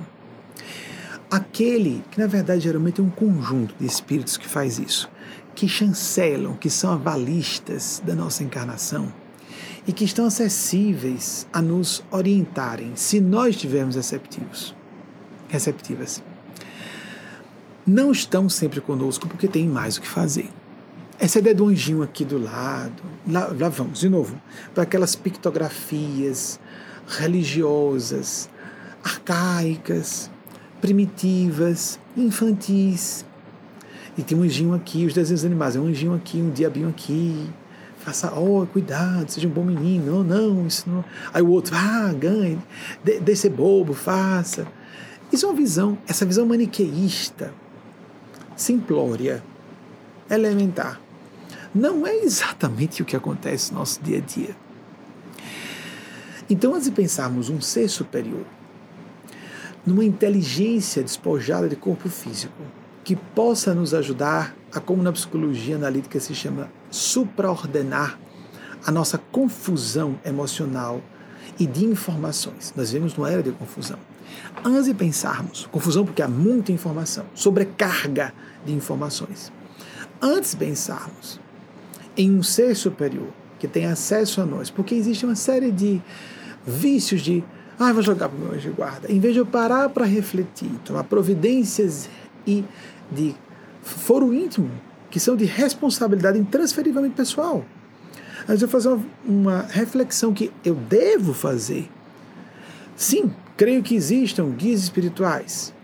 Aquele que, na verdade, geralmente é um conjunto de espíritos que faz isso, que chancelam, que são avalistas da nossa encarnação e que estão acessíveis a nos orientarem, se nós estivermos receptivos, receptivas. Não estão sempre conosco porque têm mais o que fazer. Essa ideia do anjinho aqui do lado, lá, lá vamos de novo, para aquelas pictografias religiosas, arcaicas, primitivas, infantis. E tem um anjinho aqui, os desenhos animais, é um anjinho aqui, um diabinho aqui. Faça, oh, cuidado, seja um bom menino. Não, não, isso não. Aí o outro, ah, ganhe, de, de ser bobo, faça. Isso é uma visão, essa visão maniqueísta, simplória, elementar não é exatamente o que acontece no nosso dia a dia. Então, antes de pensarmos um ser superior, numa inteligência despojada de corpo físico, que possa nos ajudar a, como na psicologia analítica se chama, supraordenar a nossa confusão emocional e de informações. Nós vivemos numa era de confusão. Antes de pensarmos, confusão porque há muita informação, sobrecarga de informações. Antes de pensarmos em um ser superior que tem acesso a nós, porque existe uma série de vícios de ah, vou jogar para o meu anjo de guarda. Em vez de eu parar para refletir, tomar providências e de foro íntimo, que são de responsabilidade intransferivelmente pessoal. Mas eu fazer uma, uma reflexão que eu devo fazer. Sim, creio que existam guias espirituais,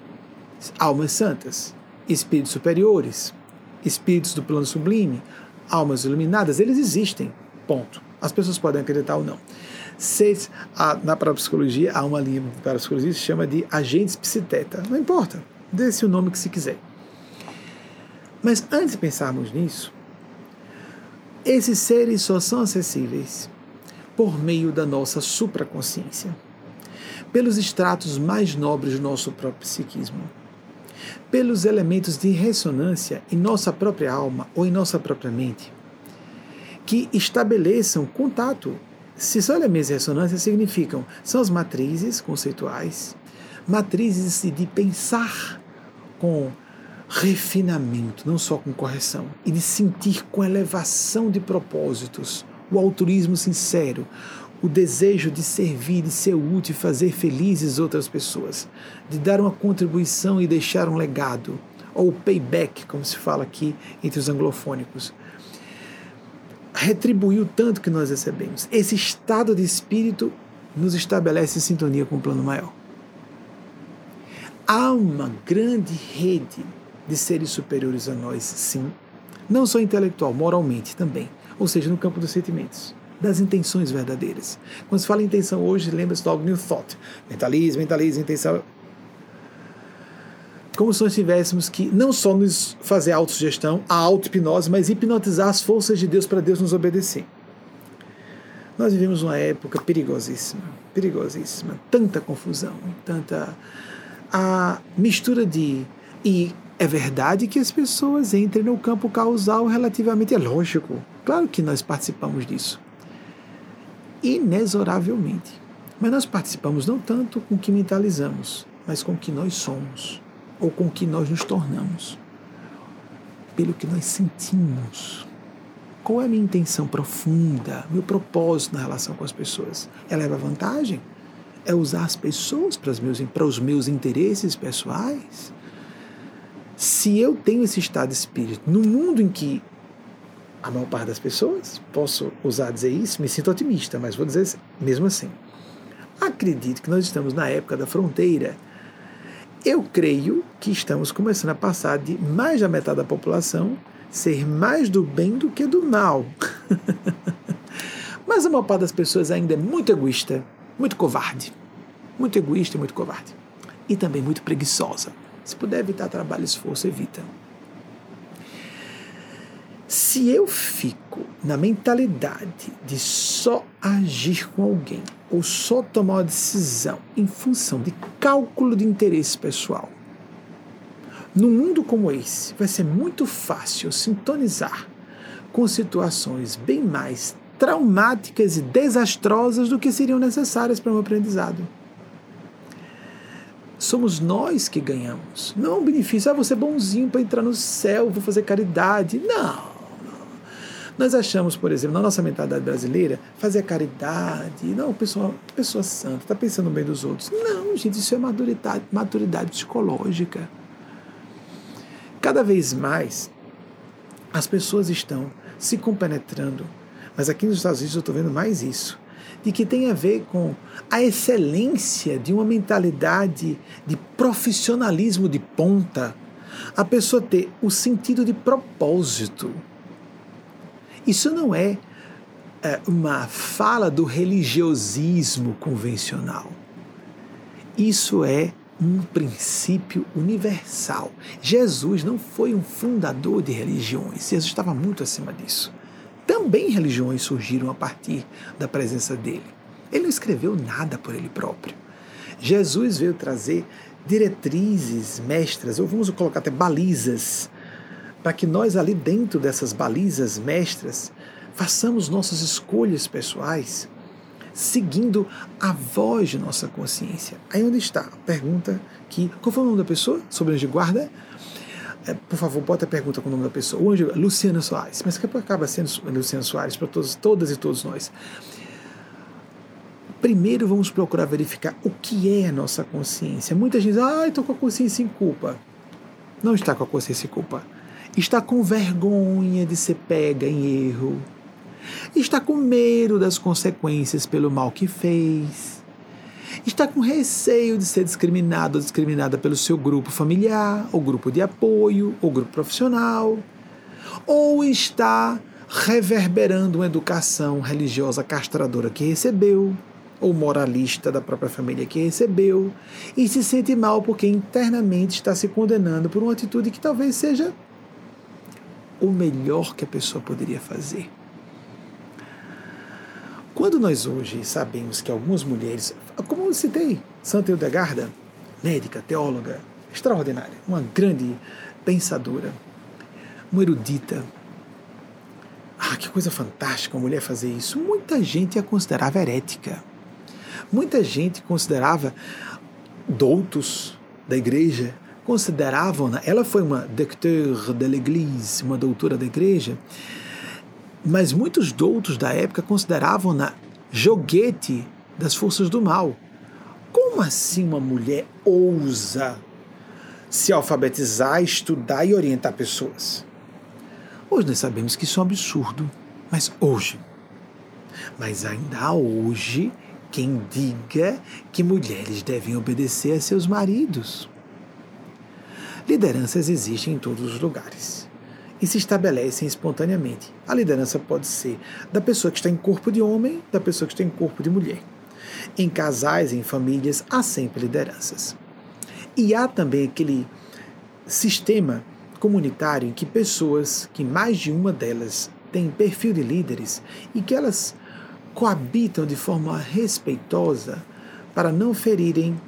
almas santas, espíritos superiores, espíritos do plano sublime, almas iluminadas, eles existem. Ponto. As pessoas podem acreditar ou não. Seis, a, na parapsicologia, há uma linha de parapsicologia que se chama de agentes psiteta. Não importa, dê-se o nome que se quiser. Mas antes de pensarmos nisso, esses seres só são acessíveis por meio da nossa supraconsciência, pelos estratos mais nobres do nosso próprio psiquismo pelos elementos de ressonância em nossa própria alma ou em nossa própria mente, que estabeleçam contato. Se são elementos de ressonância, significam, são as matrizes conceituais, matrizes de pensar com refinamento, não só com correção, e de sentir com elevação de propósitos, o altruísmo sincero, o desejo de servir, de ser útil, fazer felizes outras pessoas, de dar uma contribuição e deixar um legado, ou payback, como se fala aqui entre os anglofônicos. Retribuir o tanto que nós recebemos. Esse estado de espírito nos estabelece em sintonia com o plano maior. Há uma grande rede de seres superiores a nós, sim. Não só intelectual, moralmente também. Ou seja, no campo dos sentimentos das intenções verdadeiras. Quando se fala em intenção hoje, lembra-se do New Thought. Mentalismo, mentalismo, intenção. Como se nós tivéssemos que não só nos fazer autossugestão, a auto-hipnose, mas hipnotizar as forças de Deus para Deus nos obedecer. Nós vivemos uma época perigosíssima, perigosíssima, tanta confusão, tanta a mistura de e é verdade que as pessoas entrem no campo causal relativamente é lógico. Claro que nós participamos disso inexoravelmente. Mas nós participamos não tanto com o que mentalizamos, mas com o que nós somos, ou com o que nós nos tornamos, pelo que nós sentimos. Qual é a minha intenção profunda, meu propósito na relação com as pessoas? É levar vantagem? É usar as pessoas para os meus, para os meus interesses pessoais? Se eu tenho esse estado de espírito no mundo em que a maior parte das pessoas, posso usar dizer isso, me sinto otimista, mas vou dizer mesmo assim. Acredito que nós estamos na época da fronteira. Eu creio que estamos começando a passar de mais da metade da população ser mais do bem do que do mal. mas a maior parte das pessoas ainda é muito egoísta, muito covarde. Muito egoísta e muito covarde. E também muito preguiçosa. Se puder evitar trabalho e esforço, evita. Se eu fico na mentalidade de só agir com alguém ou só tomar uma decisão em função de cálculo de interesse pessoal, num mundo como esse, vai ser muito fácil sintonizar com situações bem mais traumáticas e desastrosas do que seriam necessárias para um aprendizado. Somos nós que ganhamos. Não é um benefício, ah, você é bonzinho para entrar no céu, vou fazer caridade. Não. Nós achamos, por exemplo, na nossa mentalidade brasileira, fazer caridade, não, pessoa, pessoa santa, está pensando bem dos outros. Não, gente, isso é maturidade, maturidade psicológica. Cada vez mais as pessoas estão se compenetrando, mas aqui nos Estados Unidos eu estou vendo mais isso, de que tem a ver com a excelência de uma mentalidade de profissionalismo de ponta, a pessoa ter o sentido de propósito isso não é, é uma fala do religiosismo convencional. Isso é um princípio universal. Jesus não foi um fundador de religiões, Jesus estava muito acima disso. Também religiões surgiram a partir da presença dele. Ele não escreveu nada por ele próprio. Jesus veio trazer diretrizes mestras, ou vamos colocar até balizas, para que nós, ali dentro dessas balizas mestras, façamos nossas escolhas pessoais, seguindo a voz de nossa consciência. Aí onde está pergunta que. Qual foi o nome da pessoa? Sobre de guarda? É, por favor, bota a pergunta com o nome da pessoa. Luciana Soares. Mas que acaba sendo Luciana Soares para todos, todas e todos nós. Primeiro vamos procurar verificar o que é a nossa consciência. Muita gente diz, ah, estou com a consciência em culpa. Não está com a consciência em culpa está com vergonha de ser pega em erro, está com medo das consequências pelo mal que fez, está com receio de ser discriminado ou discriminada pelo seu grupo familiar, ou grupo de apoio, ou grupo profissional, ou está reverberando uma educação religiosa castradora que recebeu, ou moralista da própria família que recebeu, e se sente mal porque internamente está se condenando por uma atitude que talvez seja o melhor que a pessoa poderia fazer. Quando nós hoje sabemos que algumas mulheres, como eu citei, Santa Hildegarda, médica, teóloga, extraordinária, uma grande pensadora, uma erudita, ah, que coisa fantástica uma mulher fazer isso. Muita gente a considerava herética. Muita gente considerava doutos da igreja consideravam, ela foi uma docteur de l'Église, uma doutora da igreja, mas muitos doutos da época consideravam-na joguete das forças do mal. Como assim uma mulher ousa se alfabetizar, estudar e orientar pessoas? Hoje nós sabemos que isso é um absurdo, mas hoje. Mas ainda hoje quem diga que mulheres devem obedecer a seus maridos. Lideranças existem em todos os lugares e se estabelecem espontaneamente. A liderança pode ser da pessoa que está em corpo de homem, da pessoa que está em corpo de mulher. Em casais, em famílias, há sempre lideranças. E há também aquele sistema comunitário em que pessoas, que mais de uma delas tem perfil de líderes e que elas coabitam de forma respeitosa para não ferirem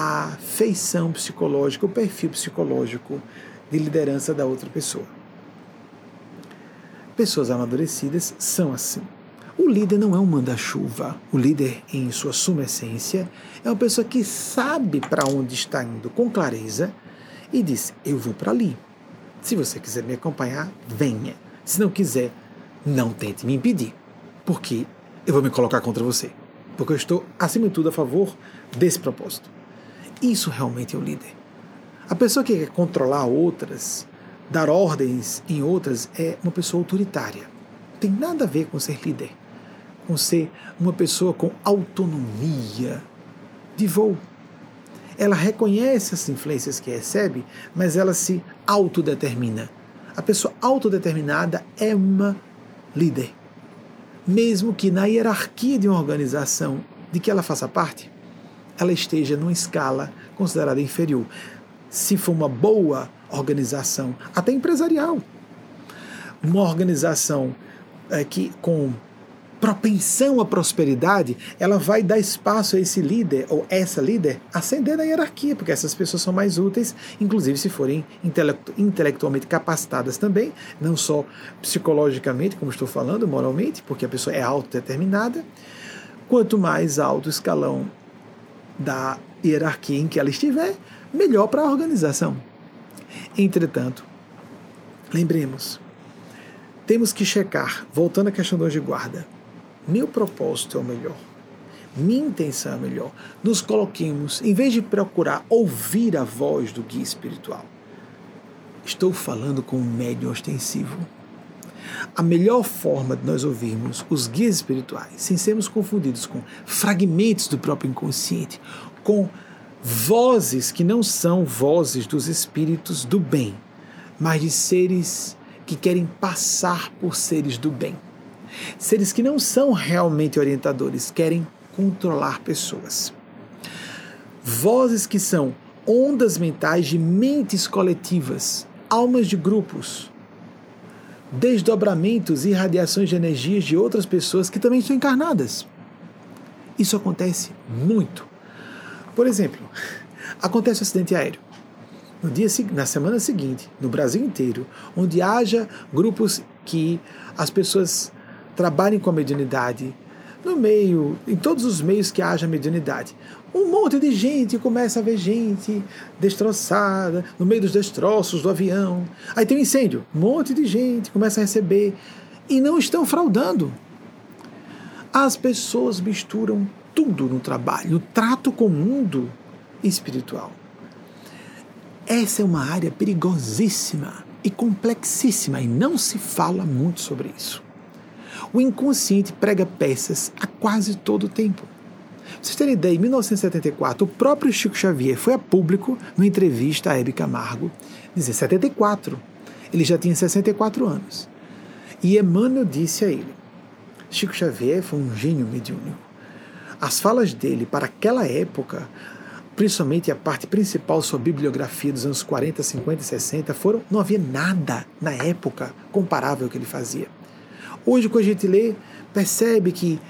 a feição psicológica, o perfil psicológico de liderança da outra pessoa. Pessoas amadurecidas são assim. O líder não é um manda-chuva. O líder, em sua suma essência, é uma pessoa que sabe para onde está indo com clareza e diz: Eu vou para ali. Se você quiser me acompanhar, venha. Se não quiser, não tente me impedir, porque eu vou me colocar contra você. Porque eu estou, acima de tudo, a favor desse propósito. Isso realmente é o líder. A pessoa que quer controlar outras, dar ordens em outras, é uma pessoa autoritária. Não tem nada a ver com ser líder, com ser uma pessoa com autonomia de voo. Ela reconhece as influências que recebe, mas ela se autodetermina. A pessoa autodeterminada é uma líder. Mesmo que na hierarquia de uma organização de que ela faça parte, ela esteja numa escala considerada inferior se for uma boa organização, até empresarial, uma organização é, que com propensão à prosperidade, ela vai dar espaço a esse líder ou essa líder ascender na hierarquia, porque essas pessoas são mais úteis, inclusive se forem intelectu intelectualmente capacitadas também, não só psicologicamente, como estou falando, moralmente, porque a pessoa é autodeterminada. Quanto mais alto o escalão da hierarquia em que ela estiver, melhor para a organização. Entretanto, lembremos, temos que checar, voltando à questão do anjo de guarda, meu propósito é o melhor, minha intenção é a melhor. Nos coloquemos, em vez de procurar ouvir a voz do guia espiritual, estou falando com um médium ostensivo. A melhor forma de nós ouvirmos os guias espirituais, sem sermos confundidos com fragmentos do próprio inconsciente, com vozes que não são vozes dos espíritos do bem, mas de seres que querem passar por seres do bem. Seres que não são realmente orientadores, querem controlar pessoas. Vozes que são ondas mentais de mentes coletivas, almas de grupos, desdobramentos e radiações de energias de outras pessoas que também estão encarnadas. Isso acontece muito por exemplo, acontece um acidente aéreo. No dia, na semana seguinte, no Brasil inteiro, onde haja grupos que as pessoas trabalhem com a mediunidade, no meio, em todos os meios que haja mediunidade, um monte de gente começa a ver gente destroçada, no meio dos destroços do avião. Aí tem um incêndio, um monte de gente começa a receber e não estão fraudando. As pessoas misturam tudo no trabalho, no trato com o mundo espiritual. Essa é uma área perigosíssima e complexíssima e não se fala muito sobre isso. O inconsciente prega peças a quase todo o tempo. Pra vocês terem ideia, em 1974, o próprio Chico Xavier foi a público, numa entrevista a Hebe Camargo, dizer 74. Ele já tinha 64 anos. E Emmanuel disse a ele: Chico Xavier foi um gênio mediúnico. As falas dele para aquela época, principalmente a parte principal, sua bibliografia dos anos 40, 50 e 60, foram, não havia nada na época comparável ao que ele fazia. Hoje, quando a gente lê, percebe que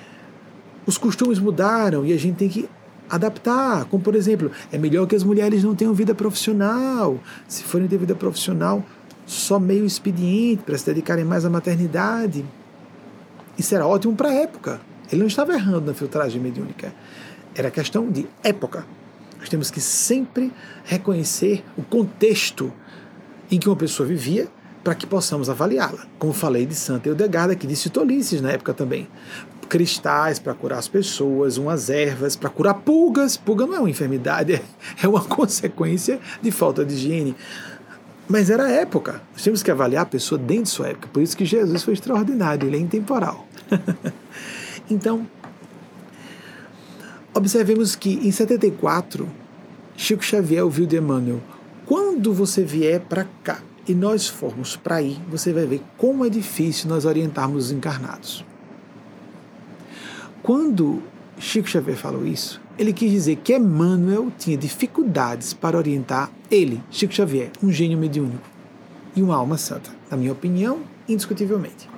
os costumes mudaram e a gente tem que adaptar. Como, por exemplo, é melhor que as mulheres não tenham vida profissional. Se forem ter vida profissional, só meio expediente para se dedicarem mais à maternidade. Isso era ótimo para a época. Ele não estava errando na filtragem mediúnica. Era questão de época. Nós temos que sempre reconhecer o contexto em que uma pessoa vivia para que possamos avaliá-la. Como falei de Santa Eudegarda, que disse tolices na época também. Cristais para curar as pessoas, umas ervas para curar pulgas. Pulga não é uma enfermidade, é uma consequência de falta de higiene. Mas era a época. Nós temos que avaliar a pessoa dentro de sua época. Por isso que Jesus foi extraordinário, ele é intemporal. Então, observemos que em 74, Chico Xavier ouviu de Emmanuel: quando você vier para cá e nós formos para aí, você vai ver como é difícil nós orientarmos os encarnados. Quando Chico Xavier falou isso, ele quis dizer que Emmanuel tinha dificuldades para orientar ele, Chico Xavier, um gênio mediúnico e uma alma santa, na minha opinião, indiscutivelmente.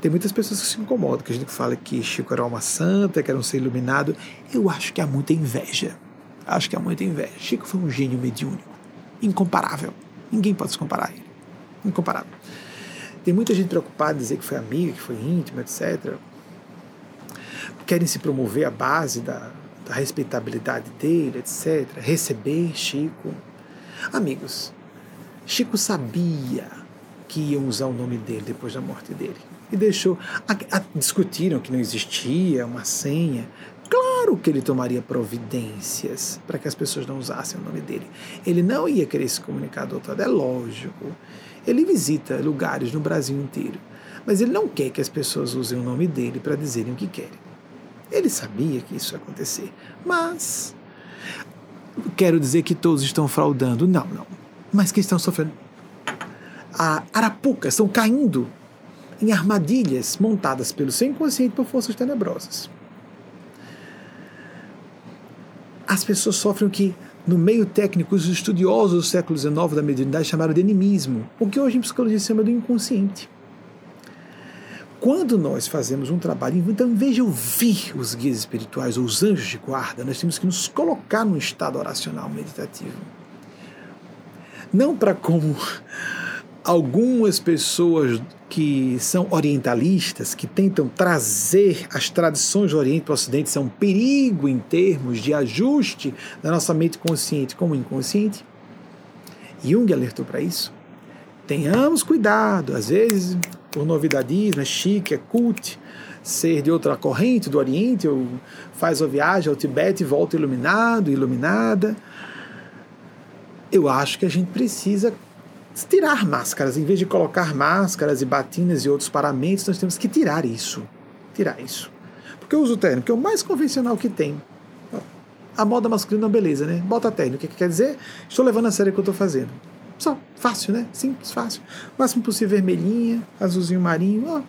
Tem muitas pessoas que se incomodam, que a gente fala que Chico era uma santa, que era um ser iluminado. Eu acho que há muita inveja. Acho que há muita inveja. Chico foi um gênio mediúnico, incomparável. Ninguém pode se comparar a ele. Incomparável. Tem muita gente preocupada em dizer que foi amiga, que foi íntima, etc. querem se promover à base da, da respeitabilidade dele, etc. Receber Chico. Amigos, Chico sabia que iam usar o nome dele depois da morte dele. E deixou. A, a, discutiram que não existia uma senha. Claro que ele tomaria providências para que as pessoas não usassem o nome dele. Ele não ia querer se comunicar do outro lado, é lógico. Ele visita lugares no Brasil inteiro, mas ele não quer que as pessoas usem o nome dele para dizerem o que querem. Ele sabia que isso ia acontecer, mas quero dizer que todos estão fraudando. Não, não. Mas que estão sofrendo. A arapuca estão caindo em armadilhas montadas pelo seu inconsciente por forças tenebrosas. As pessoas sofrem o que no meio técnico, os estudiosos do século XIX da mediunidade chamaram de animismo, o que hoje em psicologia se chama do inconsciente. Quando nós fazemos um trabalho, então, em vez de ouvir os guias espirituais ou os anjos de guarda, nós temos que nos colocar num estado oracional meditativo. Não para como algumas pessoas que são orientalistas, que tentam trazer as tradições do Oriente para o Ocidente, são um perigo em termos de ajuste da nossa mente consciente como inconsciente. Jung alertou para isso. Tenhamos cuidado, às vezes, por novidadismo, é chique, é cult, ser de outra corrente do Oriente, ou faz a viagem ao Tibete e volta iluminado, iluminada. Eu acho que a gente precisa tirar máscaras. Em vez de colocar máscaras e batinas e outros paramentos, nós temos que tirar isso. Tirar isso. Porque eu uso terno, que é o mais convencional que tem. A moda masculina é beleza, né? Bota terno. O que, que quer dizer? Estou levando a sério o que eu estou fazendo. Só, fácil, né? Simples, fácil. máximo possível vermelhinha, azulzinho marinho, ó,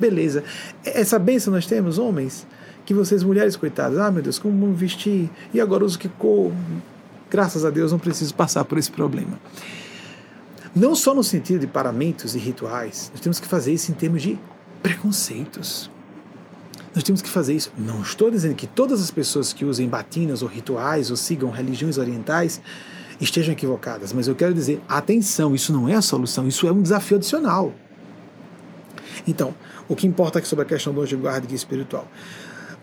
beleza. Essa benção nós temos, homens, que vocês mulheres, coitadas, ah meu Deus, como vestir? E agora uso que cor? Graças a Deus não preciso passar por esse problema. Não só no sentido de paramentos e rituais, nós temos que fazer isso em termos de preconceitos. Nós temos que fazer isso. Não estou dizendo que todas as pessoas que usem batinas ou rituais ou sigam religiões orientais estejam equivocadas, mas eu quero dizer, atenção, isso não é a solução, isso é um desafio adicional. Então, o que importa aqui sobre a questão do anjo guarda e espiritual?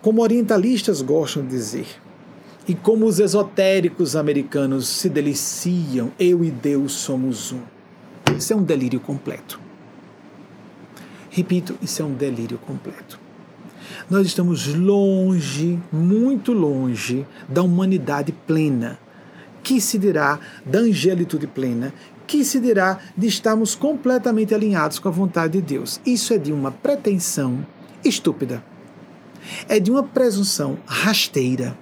Como orientalistas gostam de dizer, e como os esotéricos americanos se deliciam, eu e Deus somos um. Isso é um delírio completo. Repito, isso é um delírio completo. Nós estamos longe, muito longe da humanidade plena. Que se dirá da angelitude plena? Que se dirá de estarmos completamente alinhados com a vontade de Deus? Isso é de uma pretensão estúpida. É de uma presunção rasteira.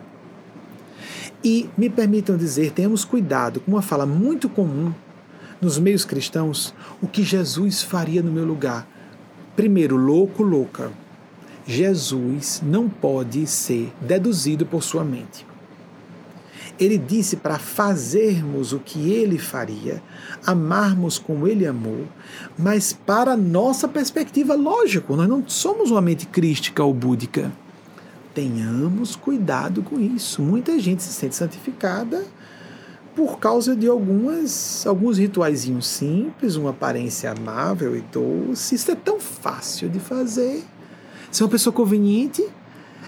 E me permitam dizer, tenhamos cuidado com uma fala muito comum nos meios cristãos, o que Jesus faria no meu lugar. Primeiro, louco, louca. Jesus não pode ser deduzido por sua mente. Ele disse para fazermos o que ele faria, amarmos como ele amou, mas para nossa perspectiva, lógico, nós não somos uma mente crística ou búdica. Tenhamos cuidado com isso. Muita gente se sente santificada por causa de algumas alguns rituaizinhos simples, uma aparência amável e doce. Isso é tão fácil de fazer. Se é uma pessoa conveniente,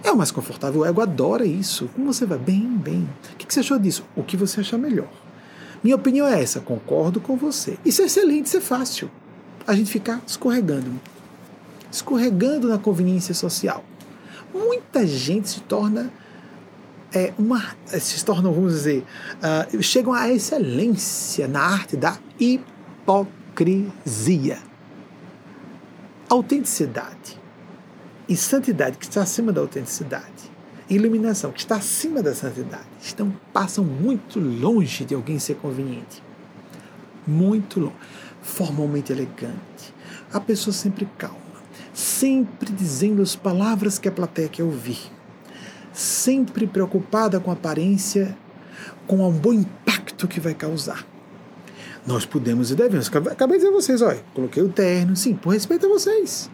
é o mais confortável. O ego adora isso. Como você vai? Bem, bem. O que você achou disso? O que você achar melhor. Minha opinião é essa, concordo com você. Isso é excelente, isso é fácil. A gente ficar escorregando. Escorregando na conveniência social. Muita gente se torna é uma se tornam, vamos dizer, uh, chegam à excelência na arte da hipocrisia. Autenticidade e santidade que está acima da autenticidade, iluminação que está acima da santidade, estão passam muito longe de alguém ser conveniente. Muito longe, formalmente elegante. A pessoa sempre calma, sempre dizendo as palavras que a plateia quer ouvir sempre preocupada com a aparência, com o bom impacto que vai causar. Nós podemos e devemos. Acabei de dizer a vocês, olha, coloquei o terno, sim, por respeito a vocês.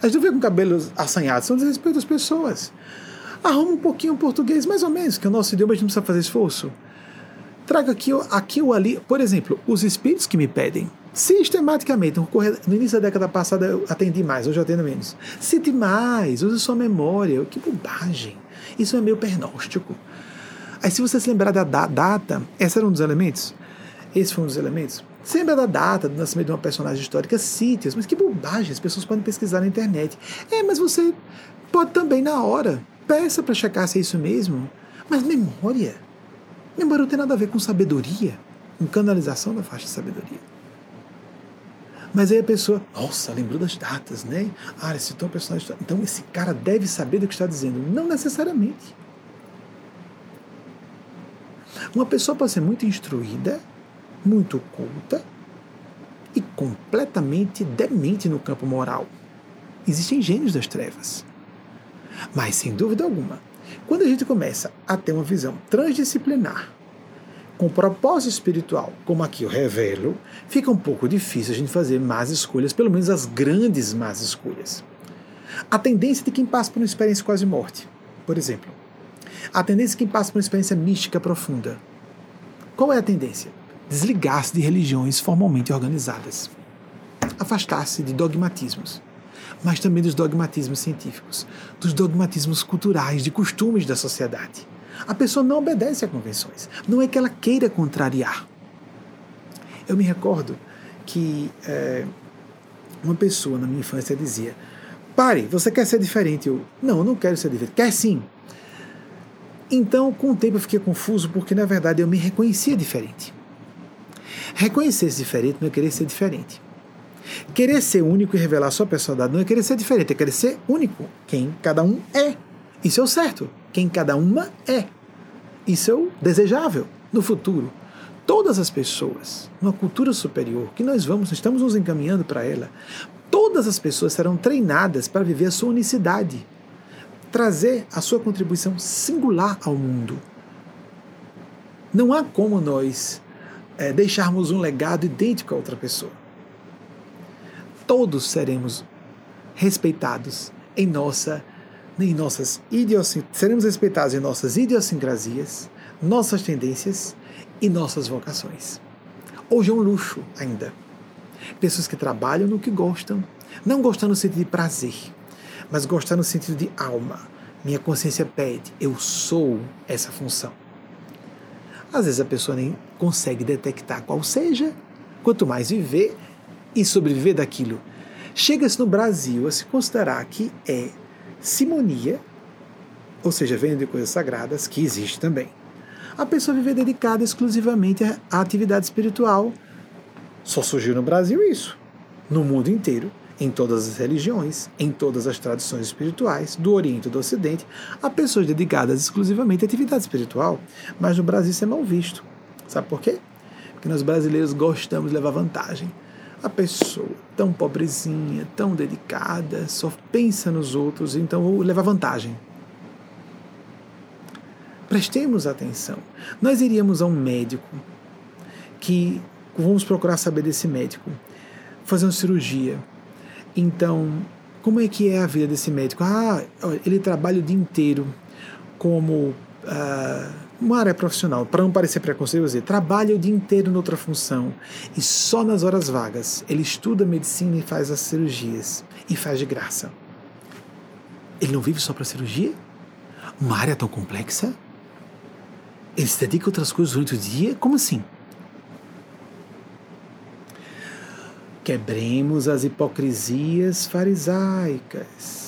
A gente não vê com cabelos assanhados, são desrespeito às pessoas. Arruma um pouquinho o português, mais ou menos, que é o nosso idioma a gente não precisa fazer esforço. Traga aqui, aqui ou ali, por exemplo, os espíritos que me pedem. Sistematicamente, no início da década passada eu atendi mais, hoje eu atendo menos. Cite mais, use sua memória. Que bobagem. Isso é meio pernóstico. Aí se você se lembrar da data, esse era um dos elementos? Esse foi um dos elementos? Se lembra da data do nascimento de uma personagem histórica, cite Mas que bobagem, as pessoas podem pesquisar na internet. É, mas você pode também na hora. Peça para checar se é isso mesmo. Mas memória. Memória não tem nada a ver com sabedoria, com canalização da faixa de sabedoria. Mas aí a pessoa, nossa, lembrou das datas, né? Ah, citou um personagem. Então esse cara deve saber do que está dizendo. Não necessariamente. Uma pessoa pode ser muito instruída, muito culta e completamente demente no campo moral. Existem gênios das trevas. Mas, sem dúvida alguma, quando a gente começa a ter uma visão transdisciplinar com propósito espiritual, como aqui eu revelo, fica um pouco difícil a gente fazer más escolhas, pelo menos as grandes más escolhas. A tendência de quem passa por uma experiência quase morte, por exemplo. A tendência de quem passa por uma experiência mística profunda. Qual é a tendência? Desligar-se de religiões formalmente organizadas. Afastar-se de dogmatismos. Mas também dos dogmatismos científicos, dos dogmatismos culturais, de costumes da sociedade a pessoa não obedece a convenções. Não é que ela queira contrariar. Eu me recordo que é, uma pessoa na minha infância dizia: Pare, você quer ser diferente? Eu, não, eu não quero ser diferente. Quer sim. Então, com o tempo, eu fiquei confuso porque, na verdade, eu me reconhecia diferente. Reconhecer-se diferente não é querer ser diferente. Querer ser único e revelar sua personalidade não é querer ser diferente, é querer ser único. Quem cada um é. Isso é o certo quem cada uma é. Isso é o desejável no futuro. Todas as pessoas, numa cultura superior, que nós vamos, estamos nos encaminhando para ela, todas as pessoas serão treinadas para viver a sua unicidade, trazer a sua contribuição singular ao mundo. Não há como nós é, deixarmos um legado idêntico a outra pessoa. Todos seremos respeitados em nossa em nossas seremos respeitados em nossas idiosincrasias, nossas tendências e nossas vocações. Hoje é um luxo ainda. Pessoas que trabalham no que gostam, não gostam no sentido de prazer, mas gostam no sentido de alma. Minha consciência pede, eu sou essa função. Às vezes a pessoa nem consegue detectar qual seja, quanto mais viver e sobreviver daquilo. Chega-se no Brasil a se considerar que é simonia, ou seja, vendo de coisas sagradas, que existe também. A pessoa viver dedicada exclusivamente à atividade espiritual. Só surgiu no Brasil isso. No mundo inteiro, em todas as religiões, em todas as tradições espirituais, do Oriente e do Ocidente, há pessoas dedicadas exclusivamente à atividade espiritual. Mas no Brasil isso é mal visto. Sabe por quê? Porque nós brasileiros gostamos de levar vantagem a pessoa tão pobrezinha, tão dedicada, só pensa nos outros, então vou levar vantagem. Prestemos atenção. Nós iríamos a um médico que vamos procurar saber desse médico, fazer uma cirurgia. Então, como é que é a vida desse médico? Ah, ele trabalha o dia inteiro como ah, uma área profissional, para não parecer preconceituoso, trabalha o dia inteiro noutra função e só nas horas vagas ele estuda medicina e faz as cirurgias e faz de graça. Ele não vive só para cirurgia? Uma área tão complexa? Ele se dedica a outras coisas durante o dia? Como assim? Quebremos as hipocrisias farisaicas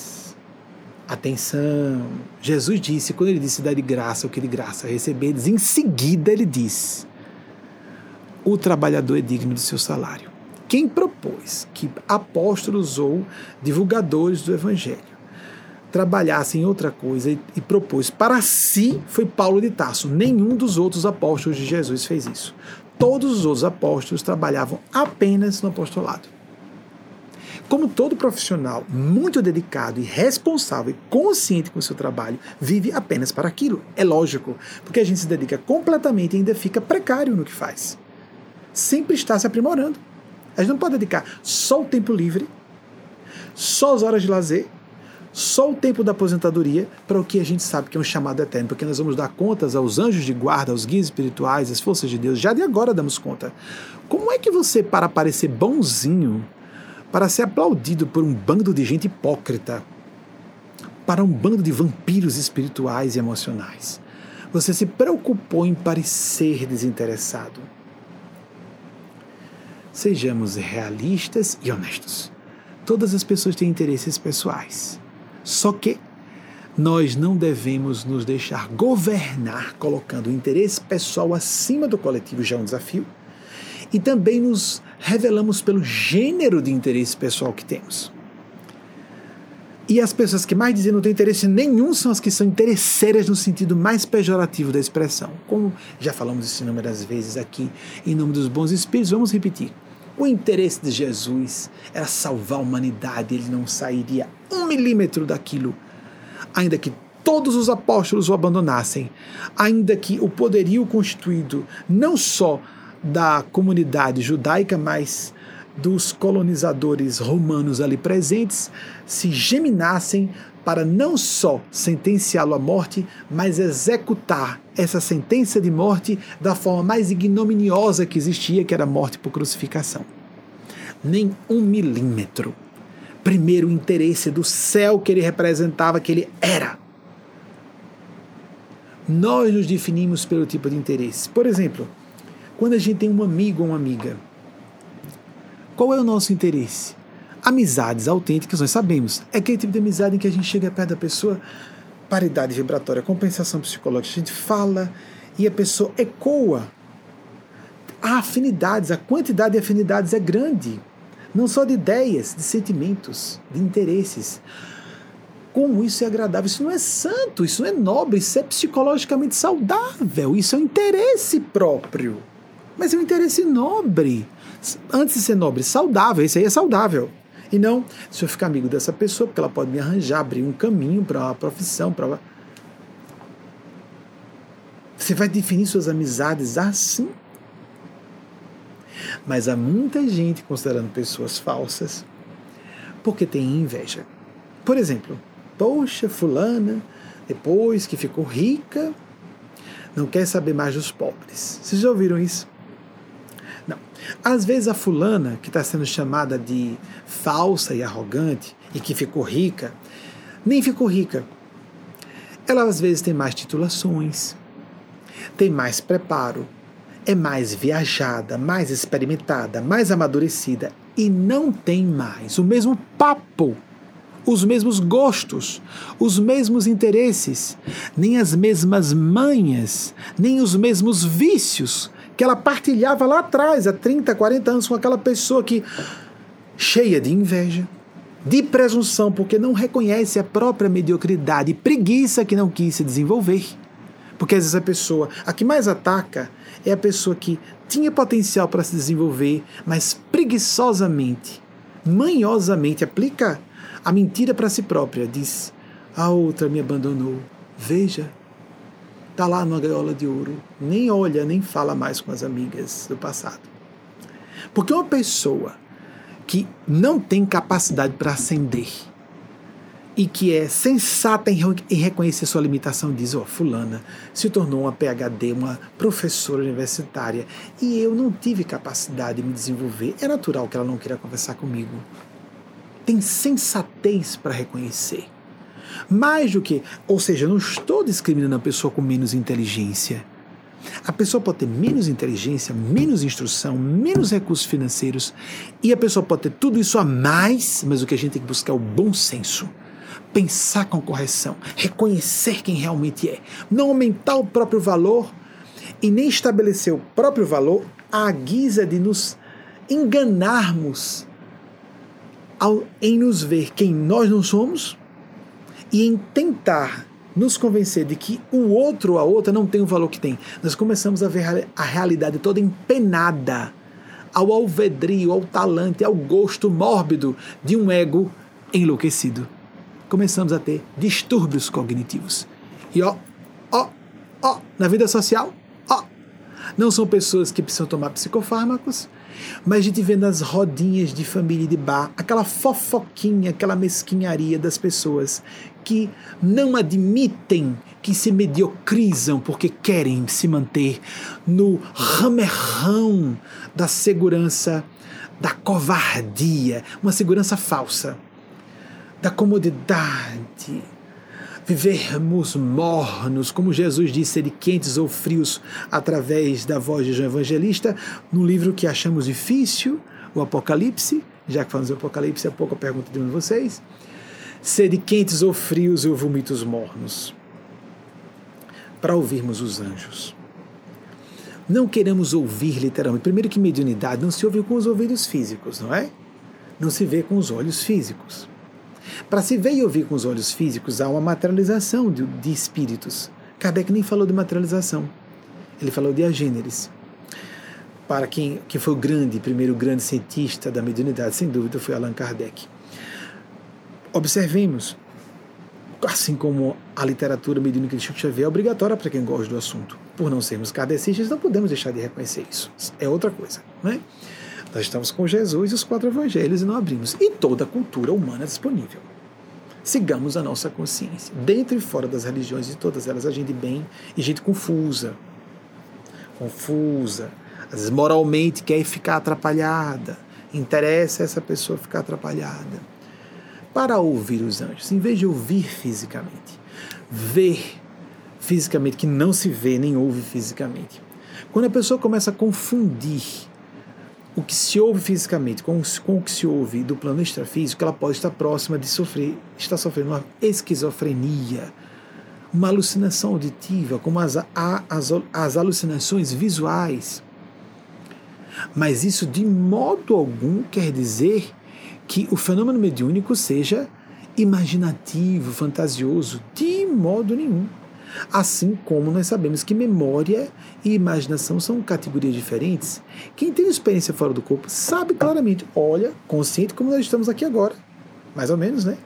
Atenção! Jesus disse, quando ele disse dar de graça o que de graça receberes, em seguida ele disse: o trabalhador é digno do seu salário. Quem propôs que apóstolos ou divulgadores do evangelho trabalhassem outra coisa e, e propôs para si foi Paulo de Tarso. Nenhum dos outros apóstolos de Jesus fez isso. Todos os outros apóstolos trabalhavam apenas no apostolado. Como todo profissional muito dedicado e responsável e consciente com o seu trabalho vive apenas para aquilo. É lógico, porque a gente se dedica completamente e ainda fica precário no que faz. Sempre está se aprimorando. A gente não pode dedicar só o tempo livre, só as horas de lazer, só o tempo da aposentadoria para o que a gente sabe que é um chamado eterno, porque nós vamos dar contas aos anjos de guarda, aos guias espirituais, às forças de Deus, já de agora damos conta. Como é que você, para parecer bonzinho, para ser aplaudido por um bando de gente hipócrita, para um bando de vampiros espirituais e emocionais, você se preocupou em parecer desinteressado? Sejamos realistas e honestos. Todas as pessoas têm interesses pessoais. Só que nós não devemos nos deixar governar colocando o interesse pessoal acima do coletivo, já é um desafio. E também nos revelamos pelo gênero de interesse pessoal que temos. E as pessoas que mais dizem não têm interesse nenhum são as que são interesseiras no sentido mais pejorativo da expressão. Como já falamos isso inúmeras vezes aqui, em nome dos bons espíritos, vamos repetir. O interesse de Jesus era salvar a humanidade, ele não sairia um milímetro daquilo, ainda que todos os apóstolos o abandonassem, ainda que o poderio constituído não só da comunidade judaica, mas dos colonizadores romanos ali presentes se geminassem para não só sentenciá-lo à morte, mas executar essa sentença de morte da forma mais ignominiosa que existia, que era a morte por crucificação. Nem um milímetro. Primeiro, o interesse do céu que ele representava, que ele era. Nós nos definimos pelo tipo de interesse. Por exemplo, quando a gente tem um amigo ou uma amiga, qual é o nosso interesse? Amizades autênticas, nós sabemos. É aquele tipo de amizade em que a gente chega perto da pessoa, paridade vibratória, compensação psicológica, a gente fala e a pessoa ecoa. Há afinidades, a quantidade de afinidades é grande. Não só de ideias, de sentimentos, de interesses. Como isso é agradável? Isso não é santo, isso não é nobre, isso é psicologicamente saudável, isso é um interesse próprio. Mas é um interesse nobre. Antes de ser nobre, saudável, isso aí é saudável. E não, se eu ficar amigo dessa pessoa, porque ela pode me arranjar, abrir um caminho para uma profissão, para. Você vai definir suas amizades assim. Mas há muita gente considerando pessoas falsas porque tem inveja. Por exemplo, poxa, fulana, depois que ficou rica, não quer saber mais dos pobres. Vocês já ouviram isso? Às vezes a fulana, que está sendo chamada de falsa e arrogante, e que ficou rica, nem ficou rica. Ela às vezes tem mais titulações, tem mais preparo, é mais viajada, mais experimentada, mais amadurecida e não tem mais o mesmo papo, os mesmos gostos, os mesmos interesses, nem as mesmas manhas, nem os mesmos vícios que ela partilhava lá atrás, há 30, 40 anos, com aquela pessoa que, cheia de inveja, de presunção, porque não reconhece a própria mediocridade, preguiça que não quis se desenvolver. Porque às vezes a pessoa, a que mais ataca, é a pessoa que tinha potencial para se desenvolver, mas preguiçosamente, manhosamente aplica a mentira para si própria. Diz: a outra me abandonou. Veja, está lá numa gaiola de ouro, nem olha, nem fala mais com as amigas do passado. Porque uma pessoa que não tem capacidade para ascender e que é sensata em, reconhecer sua limitação, diz: Ó, oh, Fulana se tornou uma PhD, uma professora universitária, e eu não tive capacidade de me desenvolver. É natural que ela não queira conversar comigo. Tem sensatez para reconhecer. Mais do que, ou seja, eu não estou discriminando a pessoa com menos inteligência. A pessoa pode ter menos inteligência, menos instrução, menos recursos financeiros, e a pessoa pode ter tudo isso a mais, mas o que a gente tem que buscar é o bom senso. Pensar com correção, reconhecer quem realmente é, não aumentar o próprio valor e nem estabelecer o próprio valor à guisa de nos enganarmos ao, em nos ver quem nós não somos e em tentar nos convencer de que o outro ou a outra não tem o valor que tem, nós começamos a ver a realidade toda empenada ao alvedrio, ao talante, ao gosto mórbido de um ego enlouquecido. Começamos a ter distúrbios cognitivos. E ó, ó, ó, na vida social, ó, não são pessoas que precisam tomar psicofármacos Mas a gente vê nas rodinhas de família de bar aquela fofoquinha, aquela mesquinharia das pessoas que não admitem que se mediocrizam porque querem se manter no ramerrão da segurança, da covardia, uma segurança falsa, da comodidade vivermos mornos, como Jesus disse, de quentes ou frios, através da voz de João Evangelista, no livro que achamos difícil, o Apocalipse, já que falamos do Apocalipse, há pouco a pergunta de um de vocês, sede quentes ou frios ou vomitos mornos, para ouvirmos os anjos. Não queremos ouvir literalmente. Primeiro que mediunidade não se ouve com os ouvidos físicos, não é? Não se vê com os olhos físicos. Para se ver e ouvir com os olhos físicos, há uma materialização de, de espíritos. Kardec nem falou de materialização, ele falou de agêneres. Para quem que foi o grande, primeiro grande cientista da mediunidade, sem dúvida, foi Allan Kardec. Observemos, assim como a literatura mediúnica de Chico Xavier é obrigatória para quem gosta do assunto. Por não sermos kardecistas, não podemos deixar de reconhecer isso. É outra coisa, não é? Nós estamos com Jesus e os quatro evangelhos e não abrimos. E toda a cultura humana é disponível. Sigamos a nossa consciência. Dentro e fora das religiões, de todas elas, a gente bem e gente confusa. Confusa. Às vezes, moralmente quer ficar atrapalhada. Interessa essa pessoa ficar atrapalhada. Para ouvir os anjos, em vez de ouvir fisicamente, ver fisicamente, que não se vê nem ouve fisicamente. Quando a pessoa começa a confundir o que se ouve fisicamente com, com o que se ouve do plano extrafísico, ela pode estar próxima de sofrer, estar sofrendo uma esquizofrenia, uma alucinação auditiva, como as, as, as alucinações visuais. Mas isso de modo algum quer dizer que o fenômeno mediúnico seja imaginativo, fantasioso, de modo nenhum. Assim como nós sabemos que memória e imaginação são categorias diferentes, quem tem experiência fora do corpo sabe claramente, olha, consciente como nós estamos aqui agora, mais ou menos, né?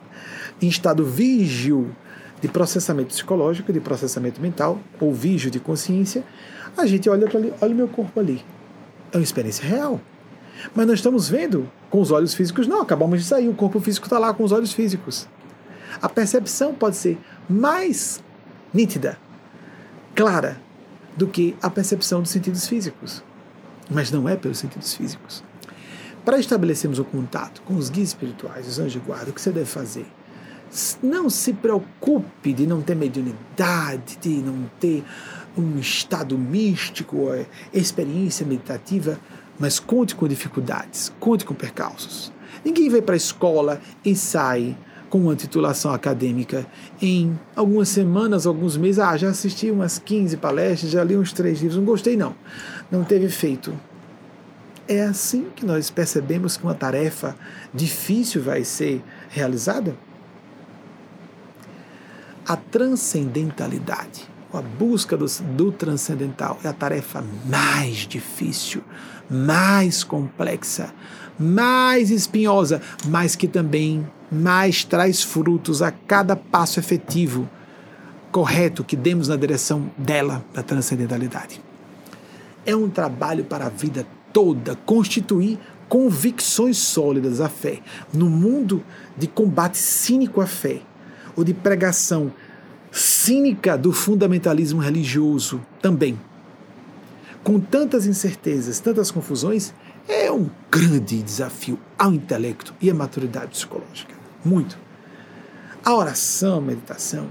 Em estado vígio de processamento psicológico, de processamento mental, ou vígio de consciência, a gente olha para ali, olha o meu corpo ali. É uma experiência real. Mas nós estamos vendo com os olhos físicos, não, acabamos de sair, o corpo físico está lá com os olhos físicos. A percepção pode ser mais nítida, clara, do que a percepção dos sentidos físicos. Mas não é pelos sentidos físicos. Para estabelecermos o contato com os guias espirituais, os anjos de guarda, o que você deve fazer? Não se preocupe de não ter mediunidade, de não ter um estado místico, experiência meditativa, mas conte com dificuldades, conte com percalços. Ninguém vai para a escola e sai com uma titulação acadêmica em algumas semanas, alguns meses. Ah, já assisti umas 15 palestras, já li uns três livros, não gostei não. Não teve efeito. É assim que nós percebemos que uma tarefa difícil vai ser realizada? A transcendentalidade, a busca do, do transcendental é a tarefa mais difícil, mais complexa, mais espinhosa, mas que também mais traz frutos a cada passo efetivo, correto que demos na direção dela, da transcendentalidade. É um trabalho para a vida toda constituir convicções sólidas à fé. No mundo de combate cínico à fé, ou de pregação cínica do fundamentalismo religioso também. Com tantas incertezas, tantas confusões, é um grande desafio ao intelecto e à maturidade psicológica muito. A oração, a meditação,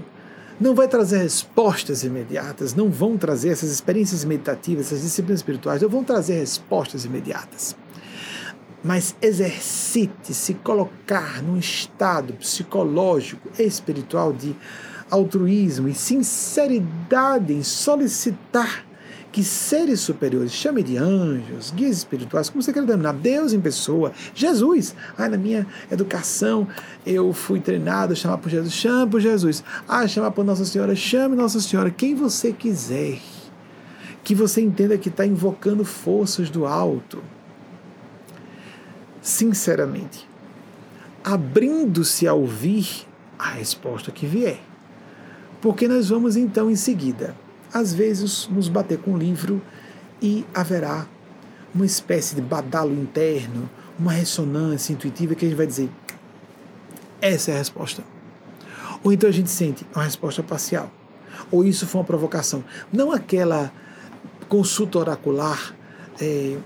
não vai trazer respostas imediatas, não vão trazer essas experiências meditativas, essas disciplinas espirituais, não vão trazer respostas imediatas. Mas exercite se colocar num estado psicológico e espiritual de altruísmo e sinceridade em solicitar que seres superiores, chame de anjos, guias espirituais, como você quer denominar, Deus em pessoa, Jesus. Ah, na minha educação eu fui treinado a chamar por Jesus, chame por Jesus. Ah, chamar por Nossa Senhora, chame Nossa Senhora, quem você quiser. Que você entenda que está invocando forças do alto. Sinceramente, abrindo-se a ouvir a resposta que vier. Porque nós vamos então em seguida às vezes nos bater com o livro e haverá uma espécie de badalo interno, uma ressonância intuitiva que a gente vai dizer: essa é a resposta. Ou então a gente sente uma resposta parcial. Ou isso foi uma provocação. Não aquela consulta oracular, é,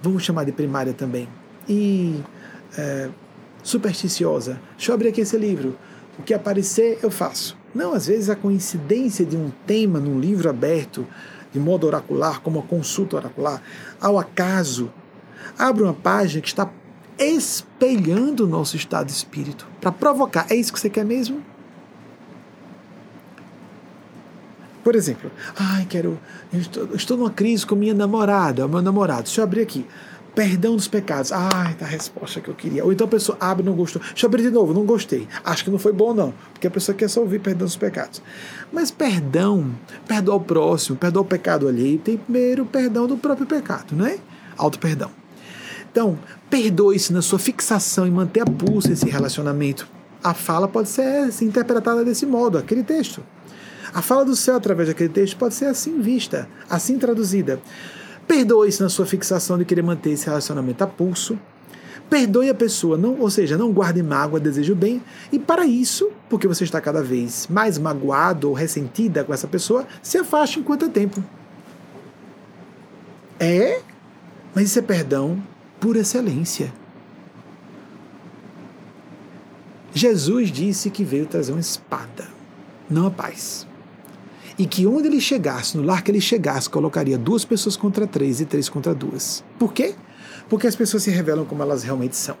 vamos chamar de primária também, e é, supersticiosa. Deixa eu abrir aqui esse livro. O que aparecer, eu faço. Não, às vezes a coincidência de um tema num livro aberto, de modo oracular, como a consulta oracular, ao acaso, abre uma página que está espelhando o nosso estado de espírito para provocar. É isso que você quer mesmo? Por exemplo, ai, quero. Estou, estou numa crise com minha namorada, meu namorado. Deixa eu abrir aqui. Perdão dos pecados. Ai, tá a resposta que eu queria. Ou então a pessoa abre não gostou. Deixa eu abrir de novo, não gostei. Acho que não foi bom, não. Porque a pessoa quer só ouvir perdão dos pecados. Mas perdão, perdoar o próximo, perdoar o pecado alheio, tem primeiro o perdão do próprio pecado, né? Auto perdão. Então, perdoe-se na sua fixação e manter a pulso esse relacionamento. A fala pode ser interpretada desse modo, aquele texto. A fala do céu através daquele texto pode ser assim vista, assim traduzida. Perdoe-se na sua fixação de querer manter esse relacionamento a pulso. Perdoe a pessoa, não, ou seja, não guarde mágoa, desejo bem. E para isso, porque você está cada vez mais magoado ou ressentida com essa pessoa, se afaste enquanto é tempo. É, mas isso é perdão por excelência. Jesus disse que veio trazer uma espada, não a paz e que onde ele chegasse, no lar que ele chegasse, colocaria duas pessoas contra três e três contra duas. Por quê? Porque as pessoas se revelam como elas realmente são.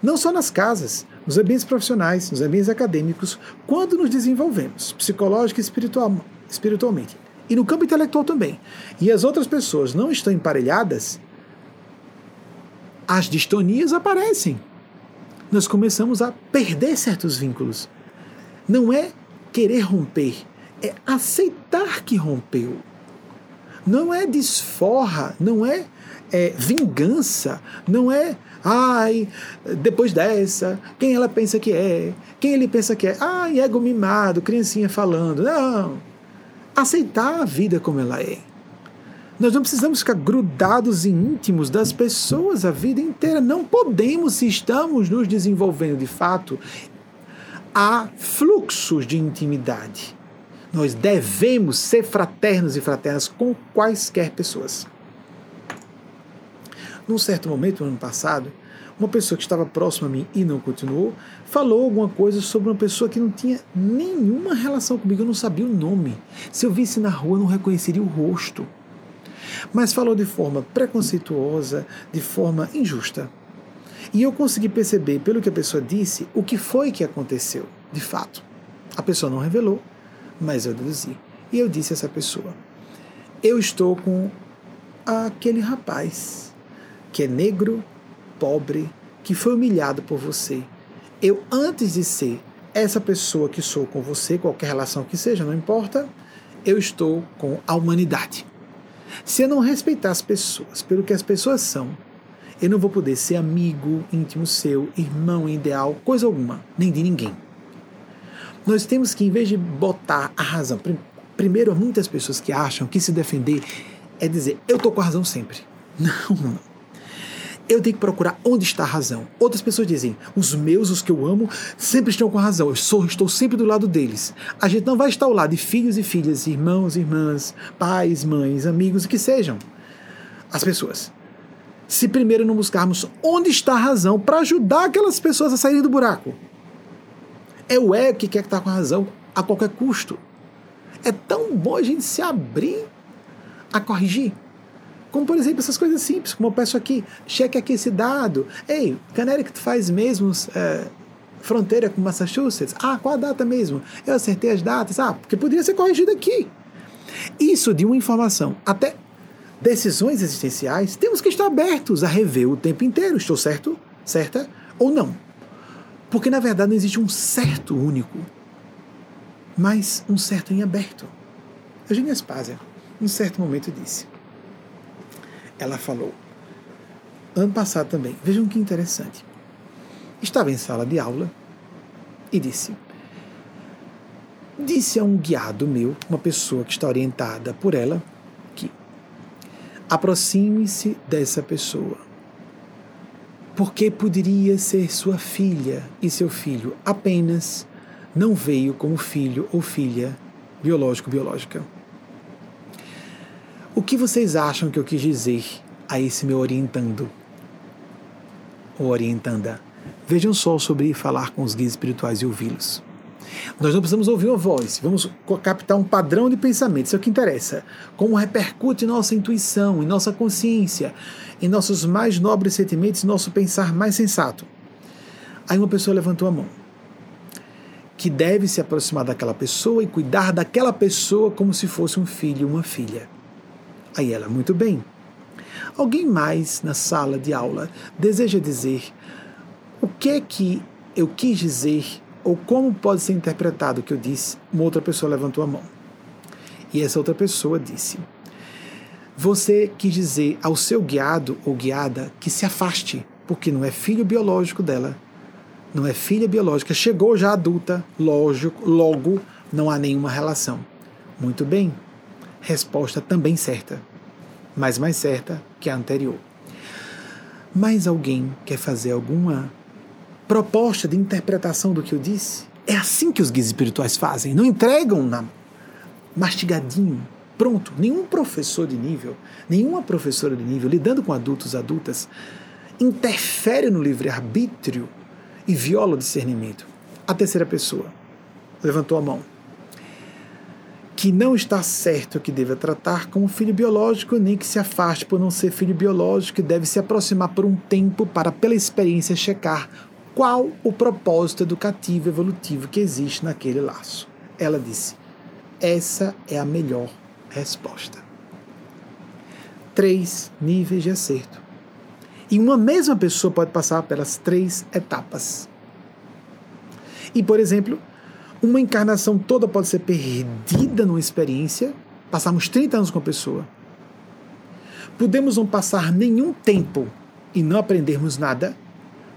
Não só nas casas, nos ambientes profissionais, nos ambientes acadêmicos, quando nos desenvolvemos, psicológica e espiritual, espiritualmente. E no campo intelectual também. E as outras pessoas não estão emparelhadas, as distonias aparecem. Nós começamos a perder certos vínculos. Não é querer romper, é aceitar que rompeu. Não é desforra, não é, é vingança, não é ai, depois dessa, quem ela pensa que é, quem ele pensa que é, ai, ego mimado, criancinha falando. Não. Aceitar a vida como ela é. Nós não precisamos ficar grudados e íntimos das pessoas a vida inteira. Não podemos, se estamos nos desenvolvendo de fato, há fluxos de intimidade. Nós devemos ser fraternos e fraternas com quaisquer pessoas. Num certo momento, no ano passado, uma pessoa que estava próxima a mim e não continuou, falou alguma coisa sobre uma pessoa que não tinha nenhuma relação comigo, eu não sabia o nome. Se eu visse na rua, eu não reconheceria o rosto. Mas falou de forma preconceituosa, de forma injusta. E eu consegui perceber, pelo que a pessoa disse, o que foi que aconteceu, de fato. A pessoa não revelou, mas eu deduzi. E eu disse a essa pessoa: Eu estou com aquele rapaz que é negro, pobre, que foi humilhado por você. Eu, antes de ser essa pessoa que sou com você, qualquer relação que seja, não importa, eu estou com a humanidade. Se eu não respeitar as pessoas pelo que as pessoas são, eu não vou poder ser amigo íntimo seu, irmão ideal, coisa alguma, nem de ninguém. Nós temos que, em vez de botar a razão, primeiro, muitas pessoas que acham que se defender é dizer eu estou com a razão sempre. Não, não, não. Eu tenho que procurar onde está a razão. Outras pessoas dizem, os meus, os que eu amo, sempre estão com a razão. Eu sou, estou sempre do lado deles. A gente não vai estar ao lado de filhos e filhas, irmãos, irmãs, pais, mães, amigos, o que sejam. As pessoas. Se primeiro não buscarmos onde está a razão para ajudar aquelas pessoas a saírem do buraco. É o ego que quer estar com a razão a qualquer custo. É tão bom a gente se abrir a corrigir. Como, por exemplo, essas coisas simples, como eu peço aqui, cheque aqui esse dado. Ei, Canérica, tu faz mesmo é, fronteira com Massachusetts? Ah, qual a data mesmo? Eu acertei as datas. Ah, porque poderia ser corrigido aqui. Isso de uma informação até decisões existenciais, temos que estar abertos a rever o tempo inteiro. Estou certo? Certa? Ou não? Porque na verdade não existe um certo único, mas um certo em aberto. Eugênia Aspásia, em certo momento, disse. Ela falou, ano passado também, vejam que interessante. Estava em sala de aula e disse: Disse a um guiado meu, uma pessoa que está orientada por ela, que Aproxime-se dessa pessoa. Porque poderia ser sua filha e seu filho, apenas não veio como filho ou filha biológico biológica. O que vocês acham que eu quis dizer a esse meu orientando? Ou orientanda? Vejam só sobre falar com os guias espirituais e ouvi-los. Nós não precisamos ouvir uma voz, vamos captar um padrão de pensamento, isso é o que interessa. Como repercute em nossa intuição, em nossa consciência, em nossos mais nobres sentimentos, nosso pensar mais sensato. Aí uma pessoa levantou a mão que deve se aproximar daquela pessoa e cuidar daquela pessoa como se fosse um filho uma filha. Aí ela, muito bem. Alguém mais na sala de aula deseja dizer o que é que eu quis dizer ou como pode ser interpretado o que eu disse? Uma outra pessoa levantou a mão. E essa outra pessoa disse: Você quis dizer ao seu guiado ou guiada que se afaste, porque não é filho biológico dela, não é filha biológica, chegou já adulta, lógico, logo não há nenhuma relação. Muito bem, resposta também certa, mas mais certa que a anterior. Mais alguém quer fazer alguma proposta de interpretação do que eu disse? É assim que os guias espirituais fazem, não entregam na mastigadinho, pronto. Nenhum professor de nível, nenhuma professora de nível lidando com adultos, adultas, interfere no livre-arbítrio e viola o discernimento. A terceira pessoa levantou a mão que não está certo que deva tratar como filho biológico, nem que se afaste por não ser filho biológico, e deve se aproximar por um tempo para, pela experiência, checar qual o propósito educativo evolutivo que existe naquele laço. Ela disse: essa é a melhor resposta. Três níveis de acerto. E uma mesma pessoa pode passar pelas três etapas. E, por exemplo, uma encarnação toda pode ser perdida numa experiência, passarmos 30 anos com a pessoa. Podemos não passar nenhum tempo e não aprendermos nada.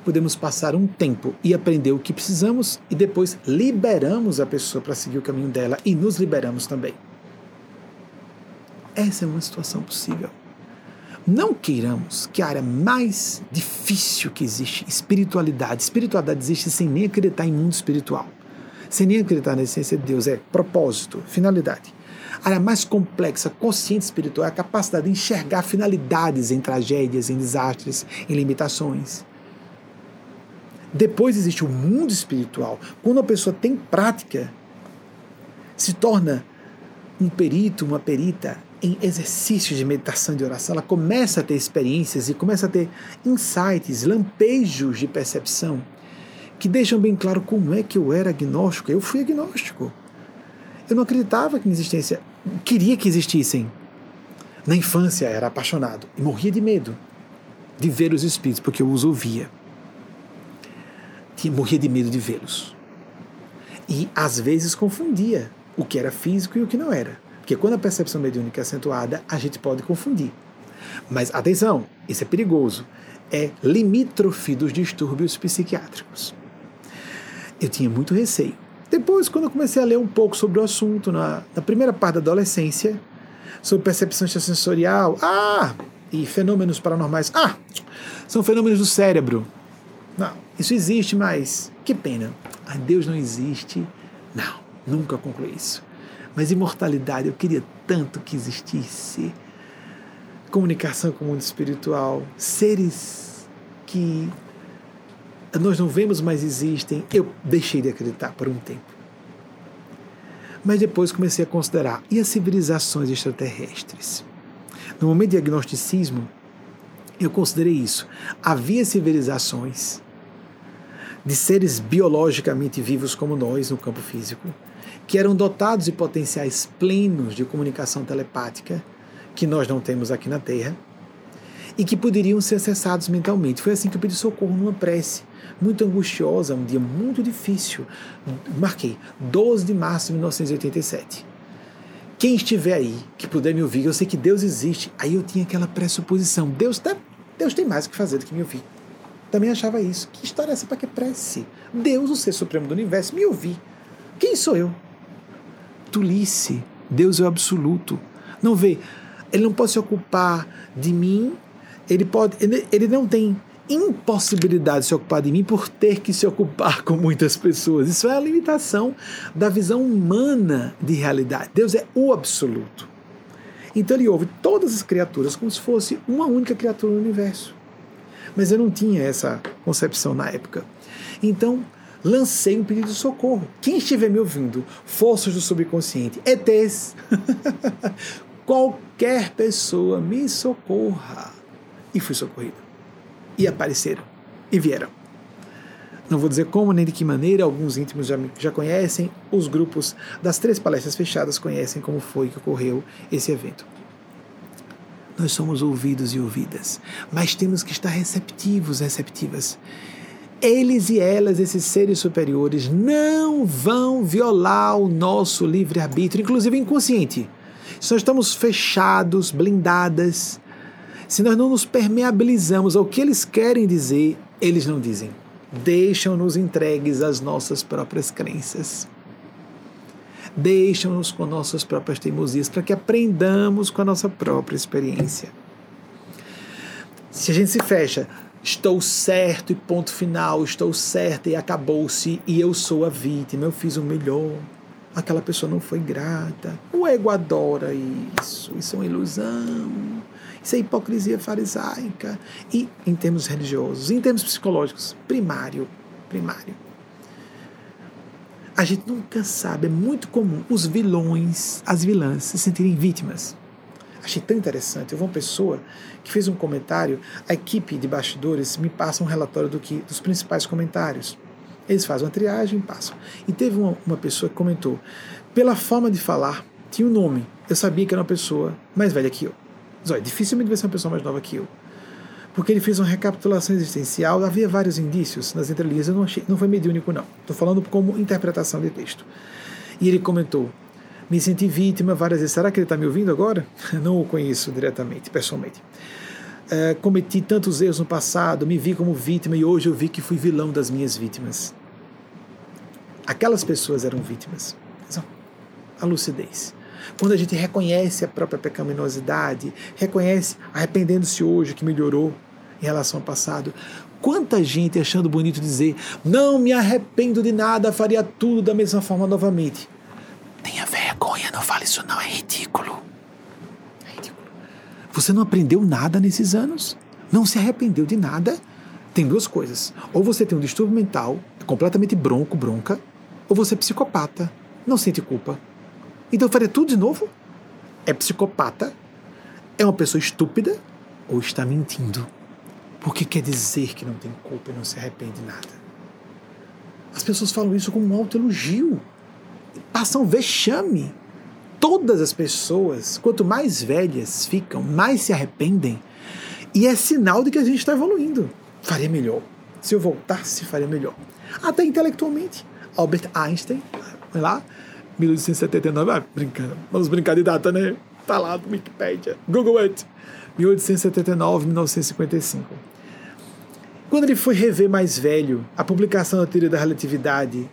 Podemos passar um tempo e aprender o que precisamos e depois liberamos a pessoa para seguir o caminho dela e nos liberamos também. Essa é uma situação possível. Não queiramos que a área mais difícil que existe, espiritualidade, espiritualidade existe sem nem acreditar em mundo espiritual sem nem acreditar na essência de Deus, é propósito, finalidade. A área mais complexa, consciente espiritual, é a capacidade de enxergar finalidades em tragédias, em desastres, em limitações. Depois existe o mundo espiritual. Quando a pessoa tem prática, se torna um perito, uma perita em exercícios de meditação e de oração, ela começa a ter experiências e começa a ter insights, lampejos de percepção que deixam bem claro como é que eu era agnóstico. Eu fui agnóstico. Eu não acreditava que existência. Queria que existissem. Na infância era apaixonado e morria de medo de ver os espíritos, porque eu os ouvia. Morria de medo de vê-los. E às vezes confundia o que era físico e o que não era. Porque quando a percepção mediúnica é acentuada, a gente pode confundir. Mas atenção, isso é perigoso. É limítrofe dos distúrbios psiquiátricos eu tinha muito receio. Depois, quando eu comecei a ler um pouco sobre o assunto, na, na primeira parte da adolescência, sobre percepção sensorial, ah, e fenômenos paranormais, ah, são fenômenos do cérebro. Não, isso existe, mas que pena. Ah, Deus não existe. Não, nunca concluí isso. Mas imortalidade, eu queria tanto que existisse. Comunicação com o mundo espiritual, seres que nós não vemos, mas existem. Eu deixei de acreditar por um tempo. Mas depois comecei a considerar e as civilizações extraterrestres. No momento de agnosticismo, eu considerei isso. Havia civilizações de seres biologicamente vivos como nós no campo físico, que eram dotados de potenciais plenos de comunicação telepática, que nós não temos aqui na Terra, e que poderiam ser acessados mentalmente. Foi assim que eu pedi socorro numa prece muito angustiosa, um dia muito difícil. Marquei 12 de março de 1987. Quem estiver aí, que puder me ouvir, eu sei que Deus existe. Aí eu tinha aquela pressuposição: Deus, tá, Deus tem mais o que fazer do que me ouvir. Também achava isso. Que história é essa para que prece? Deus, o ser supremo do universo, me ouvir. Quem sou eu? Tulice. Deus é o absoluto. Não vê ele não pode se ocupar de mim, ele, pode, ele, ele não tem impossibilidade de se ocupar de mim por ter que se ocupar com muitas pessoas. Isso é a limitação da visão humana de realidade. Deus é o absoluto. Então ele ouve todas as criaturas como se fosse uma única criatura no universo. Mas eu não tinha essa concepção na época. Então, lancei um pedido de socorro. Quem estiver me ouvindo, forças do subconsciente, ETs, qualquer pessoa me socorra. E fui socorrido. E apareceram. E vieram. Não vou dizer como nem de que maneira, alguns íntimos já, já conhecem, os grupos das três palestras fechadas conhecem como foi que ocorreu esse evento. Nós somos ouvidos e ouvidas, mas temos que estar receptivos, receptivas. Eles e elas, esses seres superiores, não vão violar o nosso livre-arbítrio, inclusive inconsciente. Se nós estamos fechados, blindadas, se nós não nos permeabilizamos ao que eles querem dizer, eles não dizem. Deixam-nos entregues às nossas próprias crenças. Deixam-nos com nossas próprias teimosias para que aprendamos com a nossa própria experiência. Se a gente se fecha, estou certo e ponto final, estou certo e acabou-se e eu sou a vítima, eu fiz o melhor. Aquela pessoa não foi grata. O ego adora isso, isso é uma ilusão. Isso é hipocrisia farisaica. E em termos religiosos, em termos psicológicos, primário, primário. A gente nunca sabe, é muito comum os vilões, as vilãs se sentirem vítimas. Achei tão interessante. Houve uma pessoa que fez um comentário, a equipe de bastidores me passa um relatório do que, dos principais comentários. Eles fazem uma triagem e passam. E teve uma, uma pessoa que comentou: pela forma de falar, tinha um nome. Eu sabia que era uma pessoa mais velha que eu. Mas olha, dificilmente vai ser uma pessoa mais nova que eu. Porque ele fez uma recapitulação existencial, havia vários indícios nas entrelinhas, eu não achei, não foi mediúnico não. Estou falando como interpretação de texto. E ele comentou: me senti vítima várias vezes. Será que ele está me ouvindo agora? Não o conheço diretamente, pessoalmente. É, cometi tantos erros no passado, me vi como vítima e hoje eu vi que fui vilão das minhas vítimas. Aquelas pessoas eram vítimas. A lucidez. Quando a gente reconhece a própria pecaminosidade, reconhece, arrependendo-se hoje que melhorou em relação ao passado. Quanta gente achando bonito dizer: não me arrependo de nada, faria tudo da mesma forma novamente. Tenha vergonha, não fale isso não, é ridículo. É ridículo. Você não aprendeu nada nesses anos? Não se arrependeu de nada? Tem duas coisas. Ou você tem um distúrbio mental, completamente bronco, bronca, ou você é psicopata, não sente culpa. Então faria tudo de novo? É psicopata? É uma pessoa estúpida? Ou está mentindo? Porque quer dizer que não tem culpa e não se arrepende de nada. As pessoas falam isso como um autoelogio passam vexame. Todas as pessoas, quanto mais velhas ficam, mais se arrependem. E é sinal de que a gente está evoluindo. Faria melhor. Se eu voltasse, faria melhor. Até intelectualmente. Albert Einstein, vai lá, 1879, ah, brincando, vamos brincar de data, né? Tá lá no Wikipedia, Google it. 1879, 1955. Quando ele foi rever mais velho a publicação da teoria da relatividade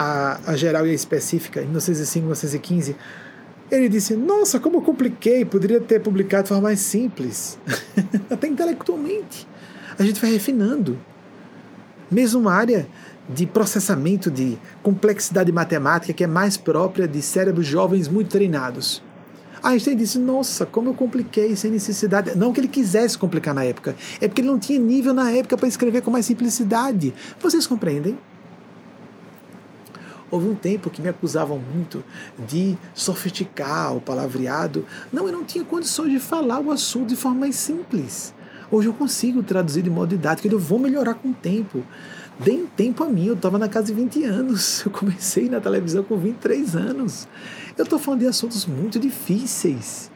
a, a geral e a específica, em 1905, 1915, ele disse: Nossa, como eu compliquei, poderia ter publicado de forma mais simples. Até intelectualmente. A gente vai refinando. Mesmo uma área de processamento de complexidade matemática que é mais própria de cérebros jovens muito treinados. Einstein disse: Nossa, como eu compliquei sem necessidade. Não que ele quisesse complicar na época, é porque ele não tinha nível na época para escrever com mais simplicidade. Vocês compreendem? Houve um tempo que me acusavam muito de sofisticar o palavreado. Não, eu não tinha condições de falar o assunto de forma mais simples. Hoje eu consigo traduzir de modo didático, eu vou melhorar com o tempo. Deem tempo a mim, eu estava na casa de 20 anos, eu comecei na televisão com 23 anos. Eu estou falando de assuntos muito difíceis.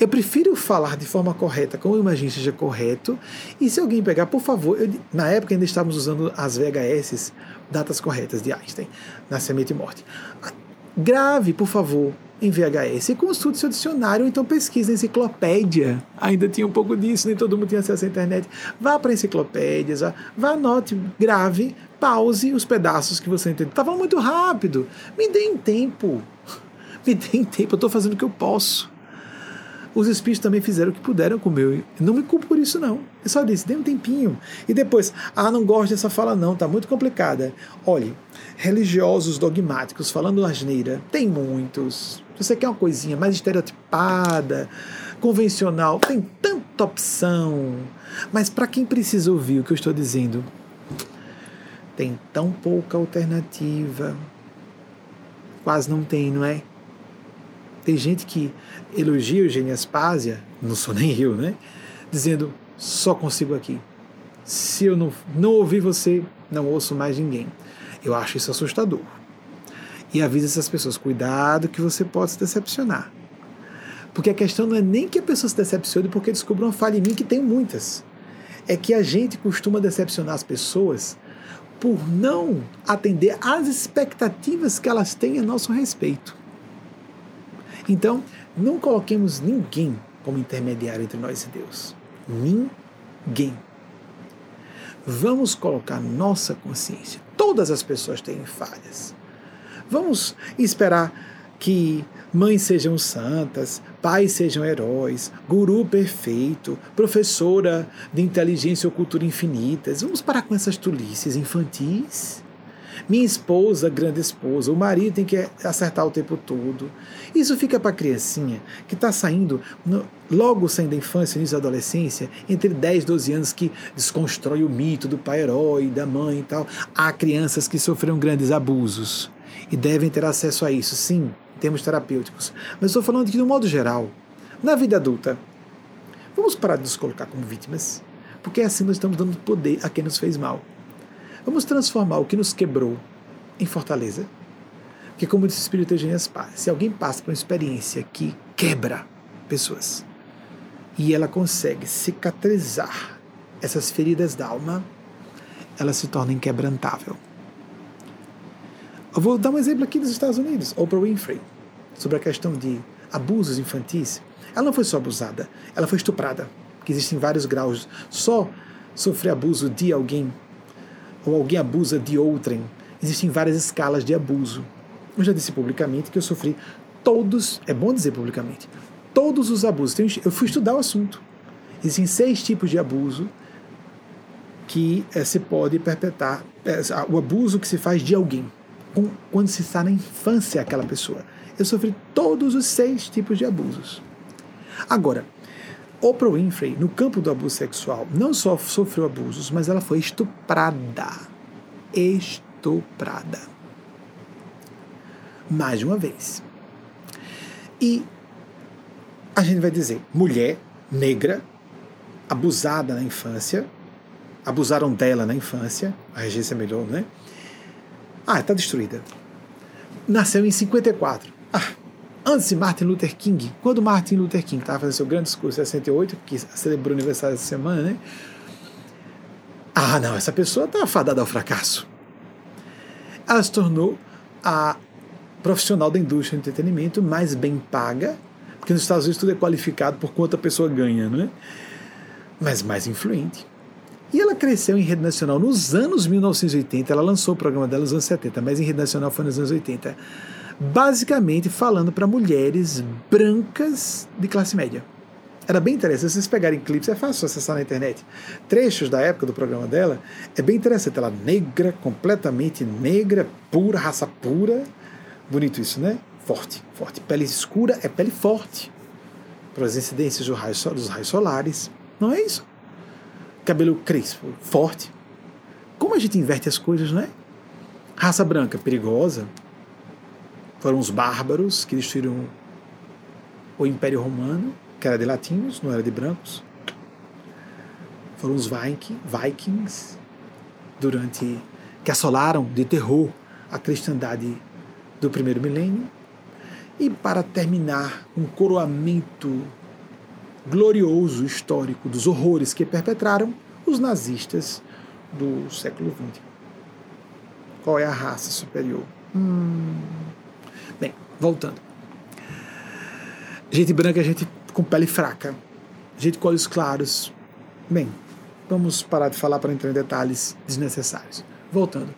Eu prefiro falar de forma correta, como eu imagino seja correto. E se alguém pegar, por favor, eu, na época ainda estávamos usando as VHS, datas corretas de Einstein, nascimento e morte. Grave, por favor, em VHS e consulte seu dicionário, então pesquise enciclopédia. Ainda tinha um pouco disso, nem todo mundo tinha acesso à internet. Vá para enciclopédias, vá, vá anote, grave, pause os pedaços que você entendeu. Estava muito rápido. Me deem tempo. Me deem tempo, eu estou fazendo o que eu posso. Os espíritos também fizeram o que puderam com o meu. Não me culpo por isso, não. Eu só disse, dê um tempinho. E depois, ah, não gosto dessa fala, não, tá muito complicada. Olhe, religiosos dogmáticos falando asneira, tem muitos. Se você quer uma coisinha mais estereotipada, convencional, tem tanta opção. Mas para quem precisa ouvir o que eu estou dizendo, tem tão pouca alternativa. Quase não tem, não é? Tem gente que elogia Eugênia Aspásia, não sou nem eu, né? Dizendo, só consigo aqui. Se eu não, não ouvir você, não ouço mais ninguém. Eu acho isso assustador. E avisa essas pessoas, cuidado que você pode se decepcionar. Porque a questão não é nem que a pessoa se decepcione porque descobriu uma falha em mim, que tem muitas. É que a gente costuma decepcionar as pessoas por não atender às expectativas que elas têm a nosso respeito. Então, não coloquemos ninguém como intermediário entre nós e Deus. Ninguém. Vamos colocar nossa consciência. Todas as pessoas têm falhas. Vamos esperar que mães sejam santas, pais sejam heróis, guru perfeito, professora de inteligência ou cultura infinitas. Vamos parar com essas tolices infantis minha esposa, grande esposa, o marido tem que acertar o tempo todo. Isso fica para a criancinha que está saindo, no, logo saindo da infância, início da adolescência, entre 10 e 12 anos, que desconstrói o mito do pai herói, da mãe e tal. Há crianças que sofreram grandes abusos e devem ter acesso a isso, sim, em termos terapêuticos. Mas estou falando de um modo geral. Na vida adulta, vamos parar de nos colocar como vítimas, porque assim nós estamos dando poder a quem nos fez mal. Vamos transformar o que nos quebrou em fortaleza. Porque, como disse o Espírito Eugênio Paz, se alguém passa por uma experiência que quebra pessoas e ela consegue cicatrizar essas feridas da alma, ela se torna inquebrantável. Eu vou dar um exemplo aqui dos Estados Unidos, Oprah Winfrey, sobre a questão de abusos infantis. Ela não foi só abusada, ela foi estuprada, que existem vários graus. Só sofrer abuso de alguém ou alguém abusa de outrem. Existem várias escalas de abuso. Eu já disse publicamente que eu sofri todos, é bom dizer publicamente, todos os abusos. Eu fui estudar o assunto. Existem seis tipos de abuso que é, se pode perpetrar, é, o abuso que se faz de alguém, com, quando se está na infância aquela pessoa. Eu sofri todos os seis tipos de abusos. Agora, Oprah Winfrey, no campo do abuso sexual, não só sofreu abusos, mas ela foi estuprada. Estuprada. Mais de uma vez. E a gente vai dizer, mulher negra, abusada na infância, abusaram dela na infância, a regência melhor, né? Ah, está destruída. Nasceu em 54. Ah, antes de Martin Luther King, quando Martin Luther King estava fazendo seu grande discurso em 68, que celebrou o aniversário essa semana, né? Ah, não, essa pessoa está fadada ao fracasso. Ela se tornou a profissional da indústria do entretenimento mais bem paga, porque nos Estados Unidos tudo é qualificado por quanto a pessoa ganha, não é? Mas mais influente. E ela cresceu em rede nacional nos anos 1980. Ela lançou o programa dela nos anos 70, mas em rede nacional foi nos anos 80 basicamente falando para mulheres brancas de classe média. Era bem interessante, se vocês pegarem clipes, é fácil acessar na internet. Trechos da época do programa dela, é bem interessante. Ela negra, completamente negra, pura, raça pura. Bonito isso, né? Forte, forte. Pele escura é pele forte. Para as incidências dos raios, dos raios solares. Não é isso? Cabelo crespo, forte. Como a gente inverte as coisas, não é? Raça branca, perigosa, foram os bárbaros que destruíram o Império Romano, que era de latinos, não era de brancos. Foram os Vikings, durante que assolaram de terror a cristandade do primeiro milênio. E para terminar, um coroamento glorioso histórico dos horrores que perpetraram os nazistas do século XX. Qual é a raça superior? Hum, Bem, voltando. Gente branca gente com pele fraca, gente com olhos claros. Bem, vamos parar de falar para entrar em detalhes desnecessários. Voltando.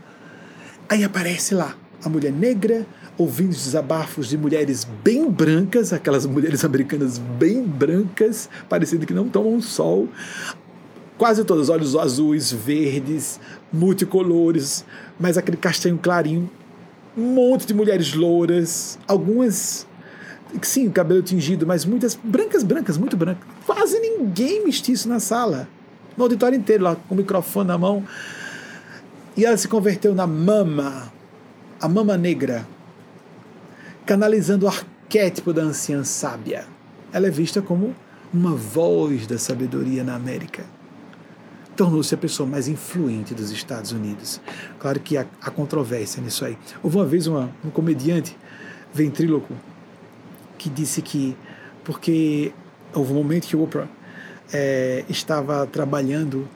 Aí aparece lá a mulher negra, ouvindo os desabafos de mulheres bem brancas, aquelas mulheres americanas bem brancas, parecendo que não tomam sol, quase todas olhos azuis, verdes, multicolores, mas aquele castanho clarinho, um monte de mulheres louras, algumas sim, cabelo tingido, mas muitas brancas, brancas, muito brancas. Quase ninguém mestiço na sala. No auditório inteiro, lá, com o microfone na mão. E ela se converteu na mama, a mama negra, canalizando o arquétipo da anciã sábia. Ela é vista como uma voz da sabedoria na América. Tornou-se a pessoa mais influente dos Estados Unidos. Claro que há, há controvérsia nisso aí. Houve uma vez uma, um comediante ventríloco que disse que, porque houve um momento que Oprah é, estava trabalhando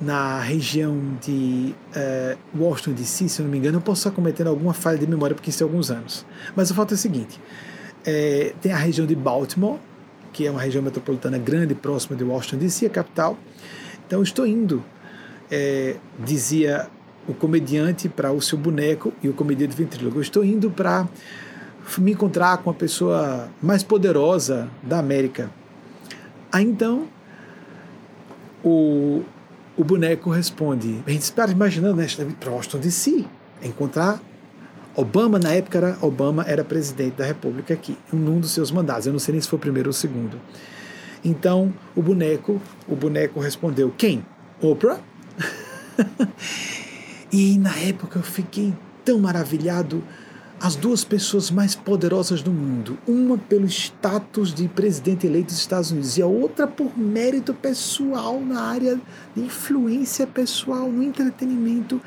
na região de é, Washington DC, se não me engano, eu posso estar cometendo alguma falha de memória porque isso é alguns anos. Mas o fato é o seguinte: é, tem a região de Baltimore, que é uma região metropolitana grande, próxima de Washington DC, a capital. Então, estou indo, é, dizia o comediante para o seu boneco e o comediante ventrílogo, estou indo para me encontrar com a pessoa mais poderosa da América. Aí então o, o boneco responde: a gente espera imaginando, né? Para Washington DC, encontrar Obama, na época era, Obama era presidente da República aqui, num dos seus mandatos. Eu não sei nem se foi o primeiro ou o segundo. Então o boneco, o boneco respondeu: Quem? Oprah? e na época eu fiquei tão maravilhado as duas pessoas mais poderosas do mundo, uma pelo status de presidente eleito dos Estados Unidos e a outra por mérito pessoal na área de influência pessoal no entretenimento,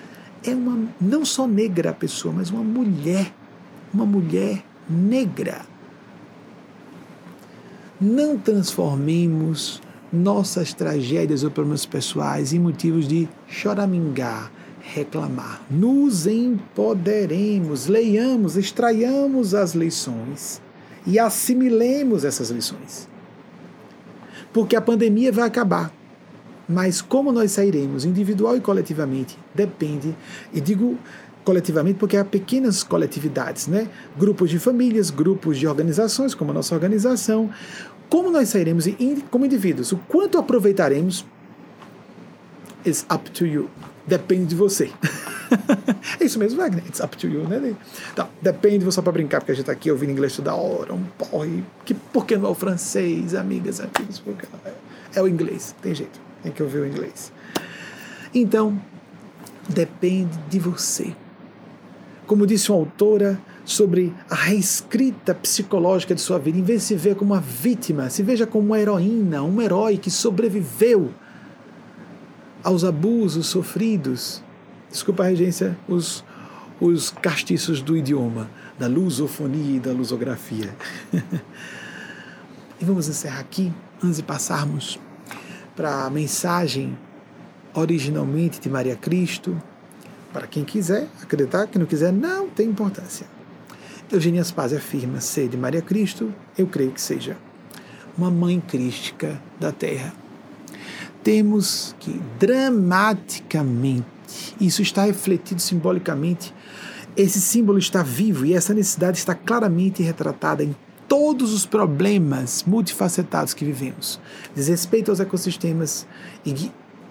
é uma não só negra a pessoa, mas uma mulher, uma mulher negra. Não transformemos nossas tragédias ou problemas pessoais em motivos de choramingar, reclamar. Nos empoderemos, leiamos, extraiamos as lições e assimilemos essas lições. Porque a pandemia vai acabar. Mas como nós sairemos, individual e coletivamente, depende, e digo coletivamente porque há pequenas coletividades, né? Grupos de famílias, grupos de organizações, como a nossa organização. Como nós sairemos como indivíduos? O quanto aproveitaremos is up to you. Depende de você. é isso mesmo, Wagner. It's up to you, né? Então, depende de você para brincar, porque a gente está aqui ouvindo inglês toda hora, um porre. Que, por que não é o francês, amigas, amigos? Porque é, é o inglês, tem jeito. Tem que ouvir o inglês. Então, depende de você. Como disse uma autora sobre a reescrita psicológica de sua vida, em vez de se ver como uma vítima, se veja como uma heroína, um herói que sobreviveu aos abusos sofridos, desculpa a regência, os, os castiços do idioma, da lusofonia e da lusografia. e vamos encerrar aqui, antes de passarmos para a mensagem originalmente de Maria Cristo, para quem quiser acreditar, quem não quiser, não tem importância. Eugênia Spaz afirma ser de Maria Cristo, eu creio que seja uma mãe crística da Terra temos que dramaticamente, isso está refletido simbolicamente, esse símbolo está vivo e essa necessidade está claramente retratada em todos os problemas multifacetados que vivemos. Desrespeito aos ecossistemas,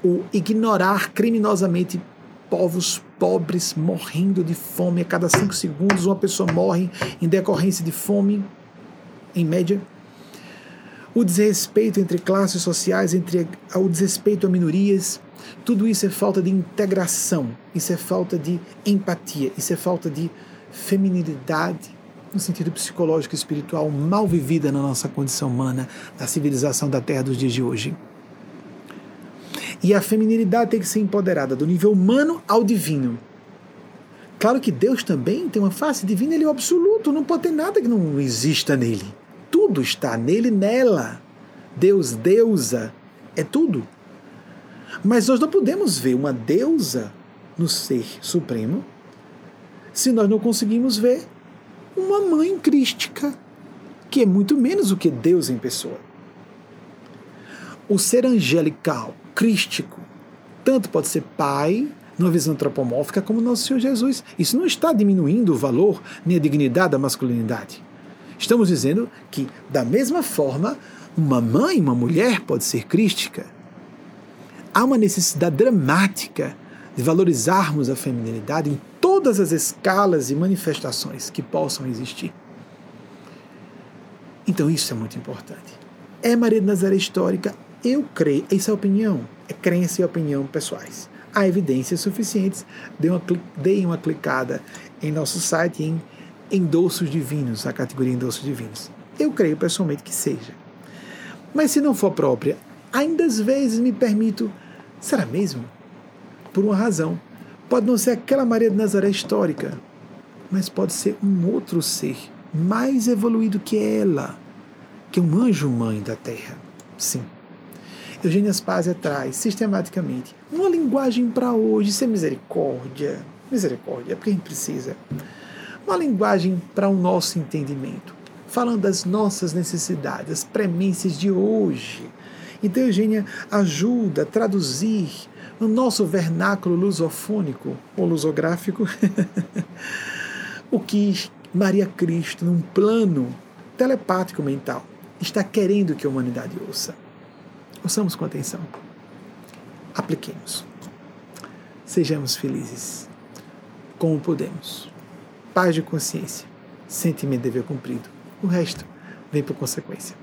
o ignorar criminosamente povos pobres morrendo de fome. A cada cinco segundos, uma pessoa morre em decorrência de fome, em média o desrespeito entre classes sociais, entre o desrespeito a minorias, tudo isso é falta de integração, isso é falta de empatia, isso é falta de feminilidade no sentido psicológico e espiritual mal vivida na nossa condição humana, na civilização da Terra dos dias de hoje. E a feminilidade tem que ser empoderada do nível humano ao divino. Claro que Deus também tem uma face divina, ele é o absoluto, não pode ter nada que não exista nele. Tudo está nele, nela. Deus, deusa, é tudo. Mas nós não podemos ver uma deusa no ser supremo se nós não conseguimos ver uma mãe crística, que é muito menos do que Deus em pessoa. O ser angelical, crístico, tanto pode ser pai, numa visão antropomórfica como nosso Senhor Jesus. Isso não está diminuindo o valor nem a dignidade da masculinidade. Estamos dizendo que, da mesma forma, uma mãe, uma mulher pode ser crística. Há uma necessidade dramática de valorizarmos a feminilidade em todas as escalas e manifestações que possam existir. Então isso é muito importante. É Maria de Nazaré histórica? Eu creio, isso é opinião, é crença e opinião pessoais. Há evidências suficientes. Dê uma, uma clicada em nosso site em endossos divinos, a categoria endossos divinos. Eu creio pessoalmente que seja. Mas se não for própria, ainda às vezes me permito, será mesmo? Por uma razão. Pode não ser aquela Maria de Nazaré histórica, mas pode ser um outro ser mais evoluído que ela, que é um anjo-mãe da Terra. Sim. Eugênia Spazia traz sistematicamente uma linguagem para hoje, isso é misericórdia. Misericórdia, é porque a gente precisa. Uma linguagem para o nosso entendimento, falando das nossas necessidades, as premissas de hoje. Então, Eugênia ajuda a traduzir no nosso vernáculo lusofônico ou lusográfico o que Maria Cristo, num plano telepático mental, está querendo que a humanidade ouça. Ouçamos com atenção. Apliquemos. Sejamos felizes. Como podemos. Paz de consciência. Sentimento de dever cumprido. O resto vem por consequência.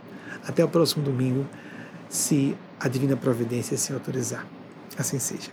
Até o próximo domingo, se a Divina Providência se autorizar. Assim seja.